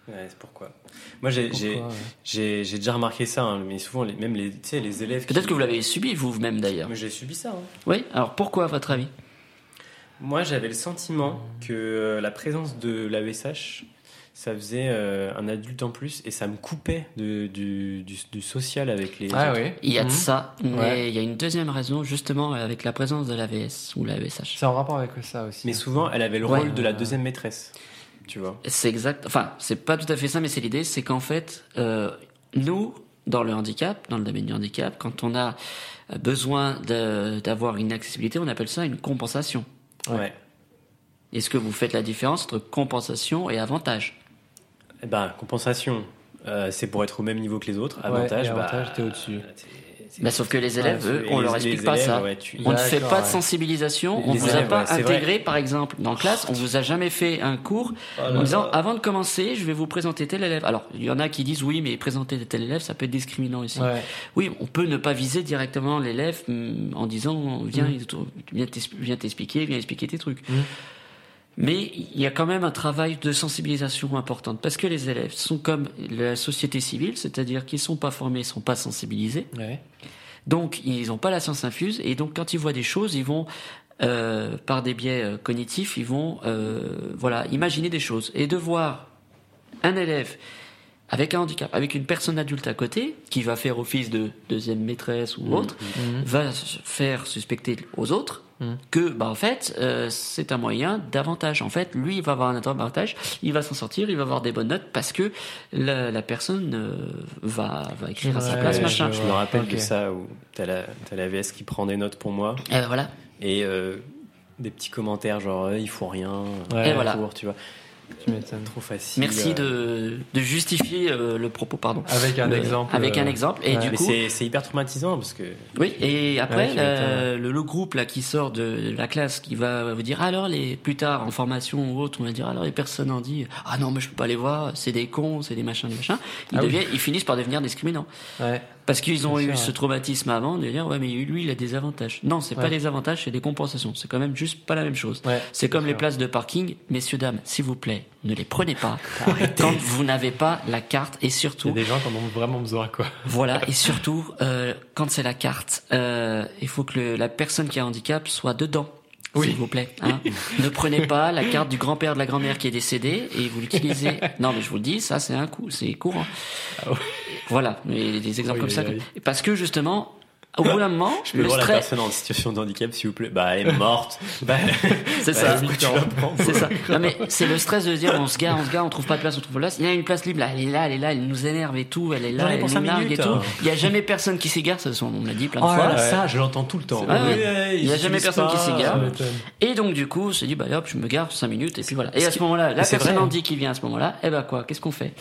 Ouais, c'est pourquoi. Moi, j'ai, ouais. déjà remarqué ça, hein, mais souvent, les, même les, élèves. Peut-être qui- que vous l'avez subi vous-même d'ailleurs. Mais j'ai subi ça. hein. Oui. Alors pourquoi à votre avis? Moi, j'avais le sentiment que euh, la présence de l'AESH, ça faisait euh, un adulte en plus et ça me coupait de, du, du, du social avec les. Ah autres. oui. Il y a de Mhm. ça, mais Ouais. il y a une deuxième raison justement avec la présence de l'AVS ou l'AVSH. C'est en rapport avec ça aussi. Mais souvent, elle avait le Ouais. rôle de la deuxième maîtresse. Tu vois. C'est exact. Enfin, c'est pas tout à fait ça, mais c'est l'idée, c'est qu'en fait, euh, nous, dans le handicap, dans le domaine du handicap, quand on a besoin d'avoir une accessibilité, on appelle ça une compensation. Ouais. Est-ce que vous faites la différence entre compensation et avantage? Eh ben, compensation, euh, c'est pour être au même niveau que les autres. Avantage, et avantage, bah, t'es au-dessus. Bah, Sauf que les élèves, Ouais, eux, on leur explique pas élèves, ça. On ne fait pas de sensibilisation. On vous a élèves, pas intégré, par exemple, dans classe. On vous a jamais fait un cours en disant avant de commencer, je vais vous présenter tel élève. Alors, il y en a qui disent oui, mais présenter tel élève, ça peut être discriminant ici. Oui, on peut ne pas viser directement l'élève hum, en disant viens, Mm. viens t'expliquer, viens expliquer tes trucs. Mais il y a quand même un travail de sensibilisation important parce que les élèves sont comme la société civile, c'est-à-dire qu'ils sont pas formés, ils sont pas sensibilisés. Ouais. Donc, ils n'ont pas la science infuse, et donc quand ils voient des choses, ils vont, euh, par des biais euh, cognitifs, ils vont, euh, voilà, imaginer des choses. Et de voir un élève avec un handicap, avec une personne adulte à côté, qui va faire office de deuxième maîtresse ou autre, Mhm. va faire suspecter aux autres. Que, bah, en fait, euh, c'est un moyen d'avantage. En fait, lui, il va avoir un avantage, il va s'en sortir, il va avoir des bonnes notes parce que la, la personne euh, va, va écrire à sa place, je machin. Je me rappelle Ok. de ça où t'as la, t'as la VS qui prend des notes pour moi Et voilà. et euh, des petits commentaires genre euh, il faut rien, Ouais, Et voilà. cours, tu vois. Tu m'étonnes. Trop facile. Merci euh. de, de justifier euh, le propos, pardon. Avec un Le- exemple. Avec un euh, exemple. Et ouais. du coup, c'est, hyper traumatisant parce que oui. Et après, Ouais, la- le, le groupe là qui sort de la classe, qui va vous dire alors les plus tard en formation ou autre, on va dire alors les personnes en dit ah non mais je peux pas les voir, c'est des cons, c'est des machins, des machins. Ils Ah oui. deviennent, ils finissent par devenir discriminants Ouais. Parce qu'ils ont eu ce traumatisme avant de dire ouais mais lui il a des avantages. Non, c'est pas Ouais. des avantages, c'est des compensations. C'est quand même juste pas la même chose. Ouais. C'est comme les places de parking, messieurs dames, s'il vous plaît, ne les prenez pas quand vous n'avez pas la carte et Il y surtout a des gens qui en ont vraiment besoin, quoi. Voilà, et surtout, euh, quand c'est la carte, euh, il faut que le- la personne qui a un handicap soit dedans. Oui. S'il vous plaît. hein. ne prenez pas la carte du grand-père de la grand-mère qui est décédé et vous l'utilisez. Non, mais je vous le dis, ça c'est un coup, c'est courant. Ah ouais. Voilà, mais des exemples Oui, comme ça. oui, Parce que justement, au bout d'un moment, je peux le voir la stress, personne en situation de handicap s'il vous plaît. Bah elle est morte. bah, c'est bah, ça. la C'est ça. Non mais c'est le stress de se dire on se gare, on se gare, on trouve pas de place, on trouve pas de place. Il y a une place libre là, elle est là, elle est là, elle nous énerve et tout, elle est là, elle pour nous cinq nargue et minutes, tout. hein. Il y a jamais personne qui s'égare, ça on me l'a dit plein de Oh fois. là ça je l'entends tout le temps. Ah ouais. Oui, ouais, Il y a jamais personne qui s'égare. Et donc du coup, on s'est dit bah hop, je me gare 5 minutes et puis voilà. Et à ce moment-là, la personne en dit qui vient à ce moment-là, eh ben quoi, qu'est-ce qu'on fait?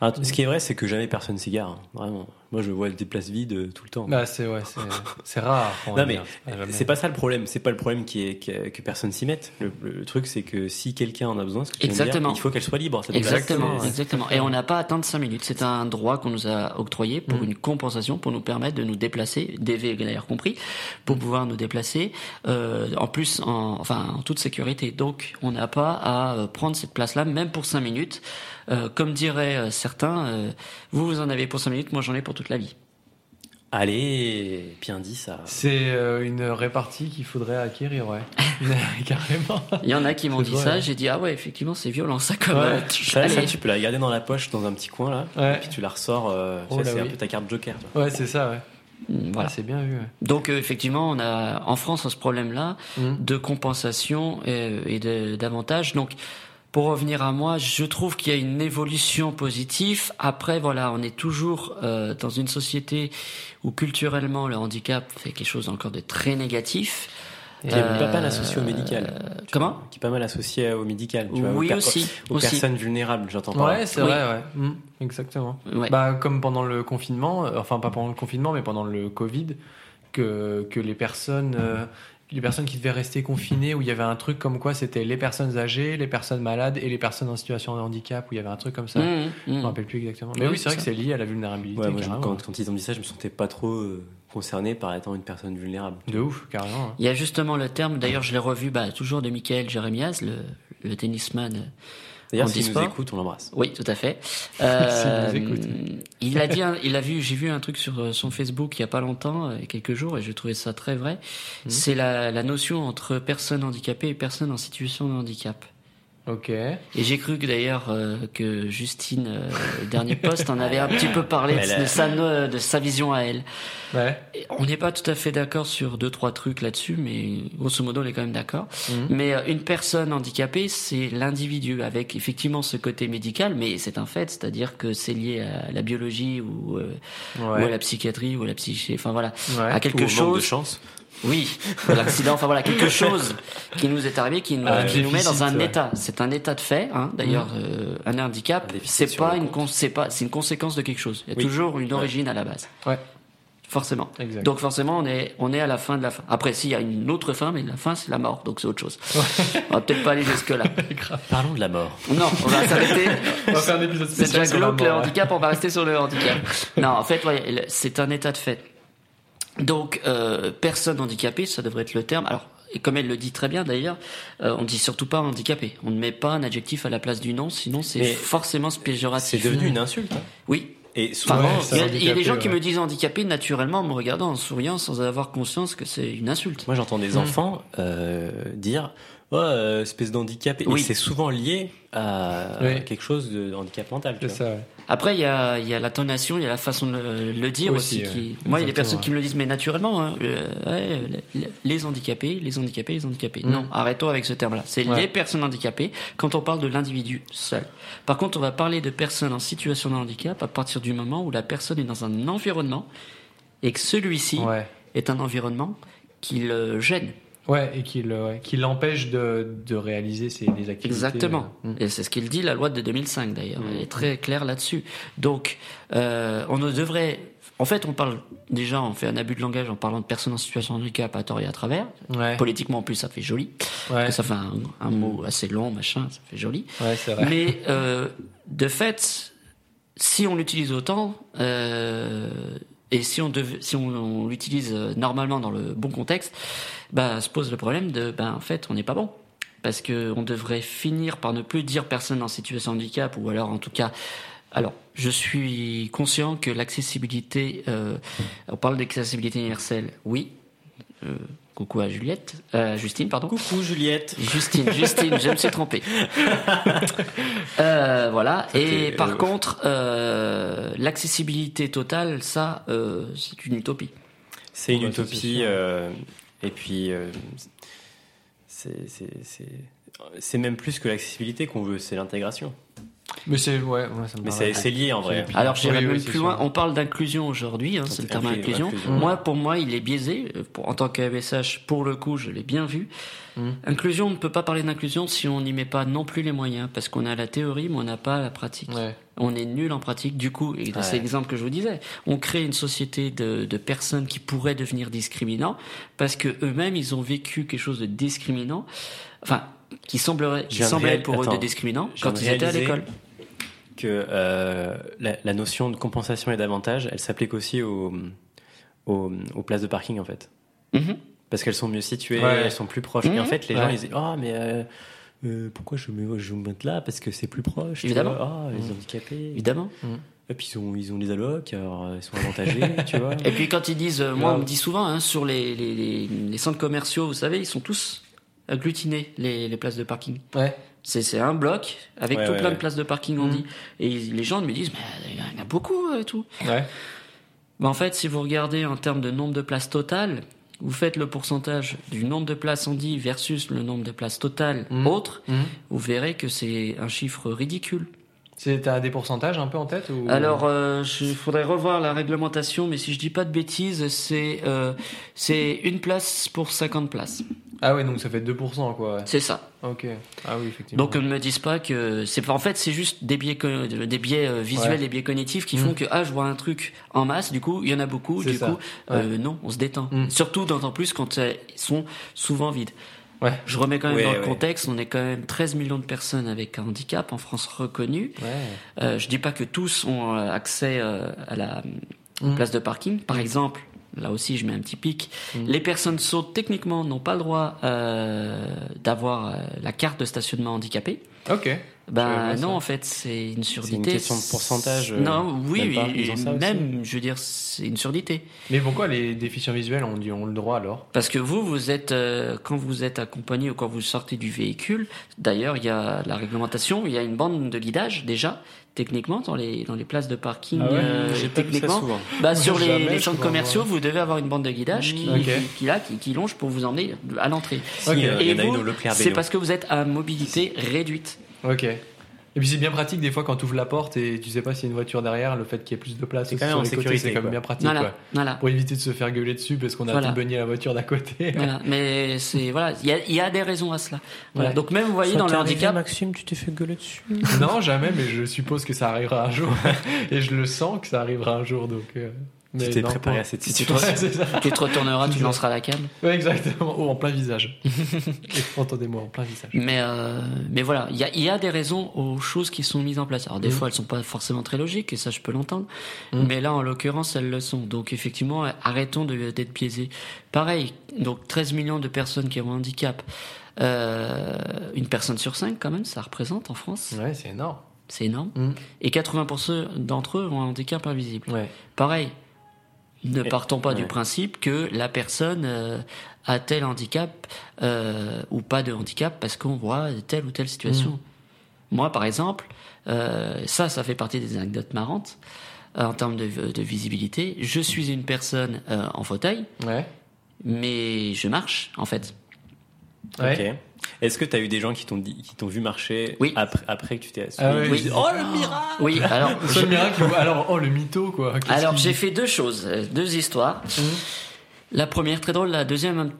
Ah, ce qui est vrai, c'est que jamais personne s'égare. hein. Vraiment. Moi, je vois des places vides euh, tout le temps. Bah, c'est, ouais, c'est, c'est rare. Non mais dire. C'est pas jamais. c'est pas ça le problème. C'est pas le problème qui est que, que personne s'y mette. Le, le truc c'est que si quelqu'un en a besoin, ce que tu dire, Exactement. il faut qu'elle soit libre. cette. Exactement, exactement. Et on n'a pas atteint de 5 minutes. C'est un droit qu'on nous a octroyé pour Mm. une compensation, pour nous permettre de nous déplacer, DV d'ailleurs compris, pour pouvoir nous déplacer, euh, en plus, en, enfin, en toute sécurité. Donc, on n'a pas à euh, prendre cette place-là, même pour 5 minutes. Euh, comme diraient euh, certains, euh, vous, vous en avez pour 5 minutes, moi j'en ai pour toute la vie. Allez, bien dit ça. C'est euh, une répartie qu'il faudrait acquérir, ouais. Carrément. Il y en a qui m'ont dit vrai, ça, ouais. j'ai dit, ah ouais, effectivement, c'est violent ça comme... Ouais. euh, Ça, tu peux la garder dans la poche, dans un petit coin là, Ouais. et puis tu la ressors. euh, Oh tu c'est un peu ta carte Joker. tu. Ouais, c'est ça, ouais. Mm, Voilà. Ah, c'est bien vu. ouais. Donc euh, effectivement, on a en France ce problème-là Mm. de compensation et, et de- d'avantages. Donc pour revenir à moi, je trouve qu'il y a une évolution positive. Après, voilà, on est toujours euh, dans une société où culturellement le handicap fait quelque chose encore de très négatif. Qui est Euh, pas mal associé au médical. comment? Vois, Qui est pas mal associé au médical. Tu vois, Oui, aux aussi, Aux aussi. personnes vulnérables, j'entends par là. Ouais, c'est Oui. vrai, ouais. Mm, exactement. Ouais. Bah, comme pendant le confinement, euh, enfin pas pendant le confinement, mais pendant le Covid, que, que les personnes euh, les personnes qui devaient rester confinées, où il y avait un truc comme quoi c'était les personnes âgées, les personnes malades et les personnes en situation de handicap, où il y avait un truc comme ça. Mmh, Je mmh. me rappelle plus exactement. Mais Oui, oui, c'est vrai que c'est lié à la vulnérabilité. Ouais, moi, je- carrément. quand, quand ils ont dit ça, je me sentais pas trop euh, concerné par étant une personne vulnérable. De ouf, carrément. hein. Il y a justement le terme, d'ailleurs je l'ai revu bah, toujours de Michael Jérémias, le, le tennisman. D'ailleurs, s'il nous écoute, on l'embrasse. Oui, tout à fait. Euh, S'il nous écoute. il a dit, un- il a vu, j'ai vu un truc sur euh, son Facebook il y a pas longtemps, euh, il y a quelques jours, et j'ai trouvé ça très vrai. Mhm. C'est la, la notion entre personne handicapée et personne en situation de handicap. Ok. Et j'ai cru que d'ailleurs euh, que Justine, euh, dernier poste, en avait un petit peu parlé de, sa, no- de sa vision à elle. Ouais. Et on n'est pas tout à fait d'accord sur deux trois trucs là-dessus, mais grosso modo on est quand même d'accord. Mhm. Mais euh, une personne handicapée, c'est l'individu avec effectivement ce côté médical, mais c'est un fait, c'est-à-dire que c'est lié à la biologie ou, euh, ou à la psychiatrie ou à la psyché, enfin voilà, Ouais. à Ou quelque au manque de chose. chance. Oui, ou l'accident, enfin voilà, quelque chose qui nous est arrivé, qui nous, Un qui nous met dans un ouais. état. C'est un état de fait, hein. D'ailleurs, euh, un handicap, c'est pas une, c'est pas, c'est une conséquence de quelque chose. Il y a Oui. toujours une origine à la base. Ouais. Forcément. Exact. Donc forcément, on est, on est à la fin de la fin. Après, s'il y a une autre fin, mais la fin, c'est la mort, donc c'est autre chose. on va peut-être pas aller jusque-là. Parlons de la mort. Non, on va s'arrêter. On va faire un épisode C'est spécial déjà sur la glauque, le ouais. handicap, on va rester sur le handicap. Non, en fait, ouais, c'est un état de fait. Donc, euh, personne handicapée, ça devrait être le terme. Alors, et comme elle le dit très bien d'ailleurs, euh, on dit surtout pas handicapé. On ne met pas un adjectif à la place du nom, sinon c'est Mais forcément péjoratif. C'est devenu une insulte. hein. Oui. Et souvent, Ouais, il y a, y des gens handicapé, qui me disent handicapé naturellement en me regardant, en souriant, sans avoir conscience que c'est une insulte. moi j'entends des enfants euh, dire oh, euh, espèce d'handicapé. Oui. Et c'est souvent lié à Oui. quelque chose de handicap mental. C'est ça, ouais. Après, il y a, y a l'intonation, il y a la façon de le, le dire Aussi, aussi. ouais. qui... Moi, il y a des personnes ouais. qui me le disent, mais naturellement, hein, euh, ouais, les- handicapés, les handicapés, les handicapés. Mm. Non, arrêtons avec ce terme-là. C'est les personnes handicapées quand on parle de l'individu seul. Par contre, on va parler de personnes en situation de handicap à partir du moment où la personne est dans un environnement et que celui-ci est un environnement qui le gêne. Ouais, et qui ouais, qui l'empêche de, de réaliser ses des activités. Exactement. euh, mm. Et c'est ce qu'il dit la loi de 2005 d'ailleurs. Mm. Elle est très claire là-dessus. Donc, euh, on ne devrait. En fait, on parle déjà, on fait un abus de langage en parlant de personnes en situation de handicap à tort et à travers. Ouais. Politiquement, en plus, ça fait joli. Ouais. Ça fait un, un mot assez long, machin, ça fait joli. Vrai. Mais euh, de fait, si on l'utilise autant, euh, et si on, dev- si on, l'utilise euh, normalement dans le bon contexte, bah, se pose le problème de, ben, en fait, on n'est pas bon. Parce que on devrait finir par ne plus dire personne en situation de handicap, ou alors en tout cas, alors, je suis conscient que l'accessibilité, euh, on parle d'accessibilité universelle, oui. Euh, coucou à Juliette, euh, Justine, pardon. Coucou Juliette. Justine, Justine, je me suis trompé. Euh, voilà. Et par euh, contre, euh, l'accessibilité totale, ça, euh, c'est une utopie. C'est une utopie. euh, et puis, euh, c'est même plus que l'accessibilité qu'on veut, c'est l'intégration. Mais c'est ouais, ouais, ça me Mais paraît. c'est c'est lié en vrai. Alors j'irai Oui, même c'est plus sûr. loin. On parle d'inclusion aujourd'hui, hein, c'est le terme Inclus- inclusion. inclusion. Moi, pour moi, il est biaisé. Pour- en tant qu'AVSH, pour le coup, je l'ai bien vu. Mm. Inclusion, on ne peut pas parler d'inclusion si on n'y met pas non plus les moyens, parce qu'on a la théorie, mais on n'a pas la pratique. Ouais. On est nul en pratique. Du coup, et c'est Ouais. l'exemple que je vous disais, on crée une société de, de personnes qui pourraient devenir discriminants parce que eux-mêmes ils ont vécu quelque chose de discriminant, enfin qui semblerait, qui semblait réal- pour eux de discriminant Je quand ils étaient à l'école. que euh, la, la notion de compensation et d'avantage, elle s'applique aussi aux, aux, aux places de parking en fait. Mhm. Parce qu'elles sont mieux situées, Ouais. elles sont plus proches. Mhm. Et en fait, les Ouais. gens ils disent Oh, mais euh, euh, pourquoi je me, je me mets là? Parce que c'est plus proche. Évidemment. Ah, les Mhm. handicapés. Évidemment. Et puis ils ont, ils ont les allocs, alors ils sont avantagés, tu vois. Et puis quand ils disent, euh, moi on me dit souvent hein, sur les, les, les, les centres commerciaux, vous savez, ils sont tous agglutinés les, les places de parking. Ouais. C'est c'est un bloc avec Ouais, tout ouais, plein de places de parking, on Mhm. dit. Et les gens me disent, mais il y en a beaucoup euh, et tout. Ouais. Bah, en fait, si vous regardez en termes de nombre de places totales, vous faites le pourcentage du nombre de places en dit versus le nombre de places totales Mhm. autres, Mhm. vous verrez que c'est un chiffre ridicule. C'est t'as des pourcentages un peu en tête ou? Alors, euh, il faudrait revoir la réglementation, mais si je dis pas de bêtises, c'est euh, c'est une place pour 50 places. Ah ouais, donc ça fait 2%, quoi. ouais. C'est ça. Ok. Ah oui, effectivement. Donc ne me disent pas que c'est en fait c'est juste des biais co- des biais euh, visuels, Ouais. des biais cognitifs qui font Mm. que ah je vois un truc en masse, du coup il y en a beaucoup, du ça. coup euh, non on se détend. Mm. Surtout d'autant plus quand euh, ils sont souvent vides. Ouais. Je remets quand même Ouais, dans le ouais. contexte, on est quand même 13 millions de personnes avec un handicap en France reconnu. Ouais. Euh, je dis pas que tous ont euh, accès euh, à la Mm. place de parking. Par exemple, là aussi je mets un petit pic, Mm. les personnes sourdes techniquement n'ont pas le droit euh, d'avoir euh, la carte de stationnement handicapé. Ok. Ben ça. non, en fait, c'est une surdité. une question de pourcentage, euh, Non, oui, même oui, même, je veux dire, c'est une surdité. Mais pourquoi les déficients visuels ont, ont le droit alors? Parce que vous, vous êtes, euh, quand vous êtes accompagné ou quand vous sortez du véhicule, d'ailleurs, il y a la réglementation, il y a une bande de guidage déjà, techniquement, dans les, dans les places de parking, Ah ouais euh, techniquement. souvent. Bah, sur les, jamais, les je centres commerciaux, vous devez avoir une bande de guidage qui, qui, qui, là, qui, qui longe pour vous emmener à l'entrée. Et vous, c'est parce que vous êtes à mobilité réduite. Ok. Et puis c'est bien pratique des fois quand tu ouvres la porte et tu sais pas s'il y a une voiture derrière, le fait qu'il y ait plus de place C'est aussi quand même en les côtés, sécurité, c'est quand même bien pratique. Voilà, quoi. voilà. Pour éviter de se faire gueuler dessus parce qu'on a Voilà. tout beugné la voiture d'à côté. Voilà, mais c'est voilà, il y a, il y a des raisons à cela. Voilà. Ouais. Donc même vous voyez dans le handicap, Maxime, tu t'es fait gueuler dessus. non, jamais, mais je suppose que ça arrivera un jour. et je le sens que ça arrivera un jour. Donc, euh, Tu t'es préparé à cette tu te, situation. Ouais, ça. tu te retourneras, tu lanceras la canne. Ouais, exactement. Oh, en plein visage. Entendez-moi, en plein visage. Mais euh, mais voilà, il y a, il y a des raisons aux choses qui sont mises en place. Alors des Mm. fois elles sont pas forcément très logiques et ça je peux l'entendre. Mm. Mais là en l'occurrence elles le sont. Donc effectivement arrêtons de- d'être biaisés. Pareil, donc 13 millions de personnes qui ont un handicap. Euh, une personne sur cinq quand même, ça représente en France, Ouais, c'est énorme. c'est énorme. Mm. Et 80% d'entre eux ont un handicap invisible. Ouais. Pareil, ne partons pas du principe que la personne euh, a tel handicap euh, ou pas de handicap parce qu'on voit telle ou telle situation. Mm. Moi, par exemple, euh, ça, ça fait partie des anecdotes marrantes euh, en termes de, de visibilité. Je suis une personne euh, en fauteuil, Ouais. mais je marche en fait. Ouais. Ok. Est-ce que tu as eu des gens qui t'ont dit, qui t'ont vu marcher Oui. après, après que tu t'es assis Ah oui. Oh le miracle Oui, alors, Le miracle, alors, oh, le mytho, quoi. Qu'est-ce alors qu'il j'ai fait deux choses, euh, deux histoires. Mhm. La première très drôle, la deuxième,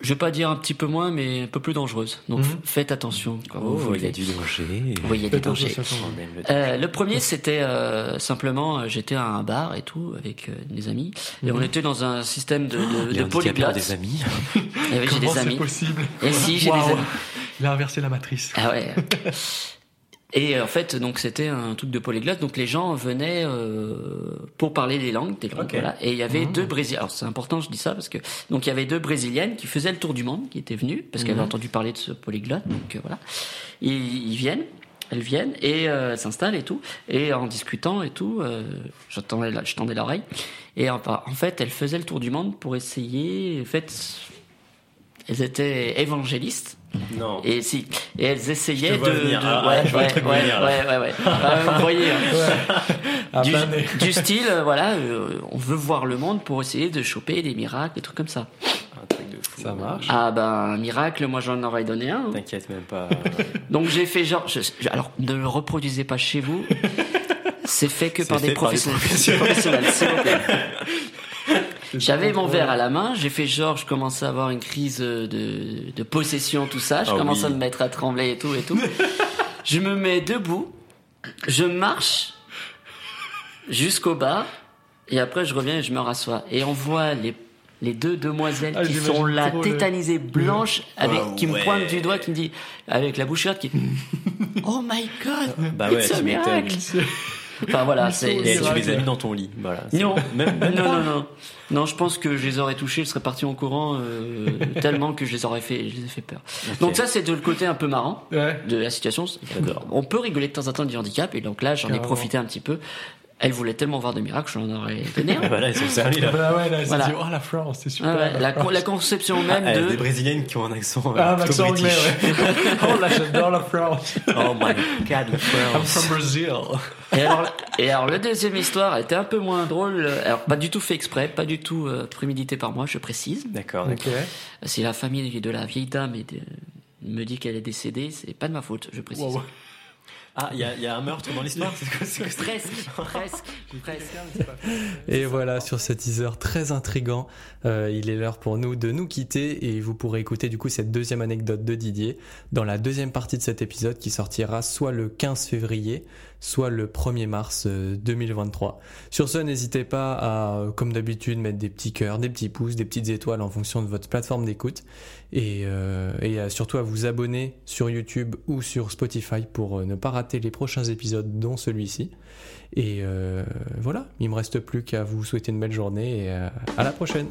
je vais pas dire un petit peu moins, mais un peu plus dangereuse. Donc Mhm. faites attention quand vous Oh, il y a du danger. Oui, il y a Euh, le premier, c'était euh, simplement, euh, j'étais à un bar et tout avec euh, des amis, et on était dans un système de, de, de polyglottes. des amis. Il y avait j'ai Comment des c'est amis. possible Et si j'ai des amis. Il a inversé la matrice. Ah ouais. Et euh, en fait, donc c'était un truc de polyglotte. Donc les gens venaient euh, pour parler des langues, des langues, voilà. Et il y avait Mhm. deux Brésiliens. Alors c'est important, je dis ça parce que donc il y avait deux Brésiliennes qui faisaient le tour du monde, qui étaient venues parce qu'elles Mhm. avaient entendu parler de ce polyglotte. Donc euh, voilà. Ils, ils viennent. Elles viennent et euh, elles s'installent et tout. Et en discutant et tout, euh, je tendais l'oreille. Et en, en fait, elles faisaient le tour du monde pour essayer. En fait, elles étaient évangélistes. Non. Et si, et elles essayaient Je te vois de, venir. de- Ah, ouais, je ouais, ouais, venir, là. ouais, ouais, ouais. Ah, vous voyez, hein. Du, style, voilà, euh, on veut voir le monde pour essayer de choper des miracles, des trucs comme ça. Un truc de fou. Ça marche. Ah ben, un miracle, moi j'en aurais donné un. hein. T'inquiète même pas. Donc j'ai fait genre, je- je- alors ne le reproduisez pas chez vous. C'est fait que par des fait par des professionnels. professionnels, s'il vous plaît. J'avais mon verre à la main, j'ai fait genre, je commençais à avoir une crise de, de possession, tout ça. Je Ah commence oui. à me mettre à trembler et tout et tout. je me mets debout, je marche jusqu'au bar et après je reviens et je me rassois. Et on voit les, les deux demoiselles Ah, qui sont là, tétanisées, blanches, avec, Ah qui me ouais. pointent du doigt, qui me dit, avec la bouche qui Oh my god! Bah ouais, It's a tu m'étonnes. miracle! Enfin voilà, c'est. Et tu les as mis dans ton lit. Voilà. Non. Même, même Non, non, non. Non, je pense que je les aurais touchés, je serais parti en courant euh, tellement que je les aurais fait, je les ai fait peur. Donc ça, c'est de le côté un peu marrant Ouais. de la situation. On peut rigoler de temps en temps du handicap, et donc là, j'en ai profité un petit peu. Elle voulait tellement voir de miracles, j'en aurais donné un. Voilà, ils sont servis là. Bah ouais, là, elle s'est Voilà. dit, oh la France, c'est super. Ah ouais, la, con- la conception même Ah, de. Des brésiliennes qui ont un accent. euh, Ah, plutôt l'accent anglais, ouais. oh là, j'adore la France. Oh my god, I'm France. from Brazil. Et alors, et alors, la deuxième histoire elle était un peu moins drôle. Alors, pas du tout fait exprès, pas du tout euh, prémédité par moi, je précise. D'accord. Ok. Si la famille de la vieille dame de- me dit qu'elle est décédée, c'est pas de ma faute, je précise. Wow. Ah, il y, y a un meurtre dans l'histoire c'est quoi, c'est quoi- Presque, presque, presque. Et voilà, sur ce teaser très intrigant, euh, il est l'heure pour nous de nous quitter et vous pourrez écouter du coup cette deuxième anecdote de Didier dans la deuxième partie de cet épisode qui sortira soit le 15 février, soit le 1er mars euh, 2023. Sur ce, n'hésitez pas à, euh, comme d'habitude, mettre des petits cœurs, des petits pouces, des petites étoiles en fonction de votre plateforme d'écoute et, euh, surtout à vous abonner sur YouTube ou sur Spotify pour euh, ne pas rater les prochains épisodes dont celui-ci. Et euh, voilà, il me reste plus qu'à vous souhaiter une belle journée et euh, à la prochaine.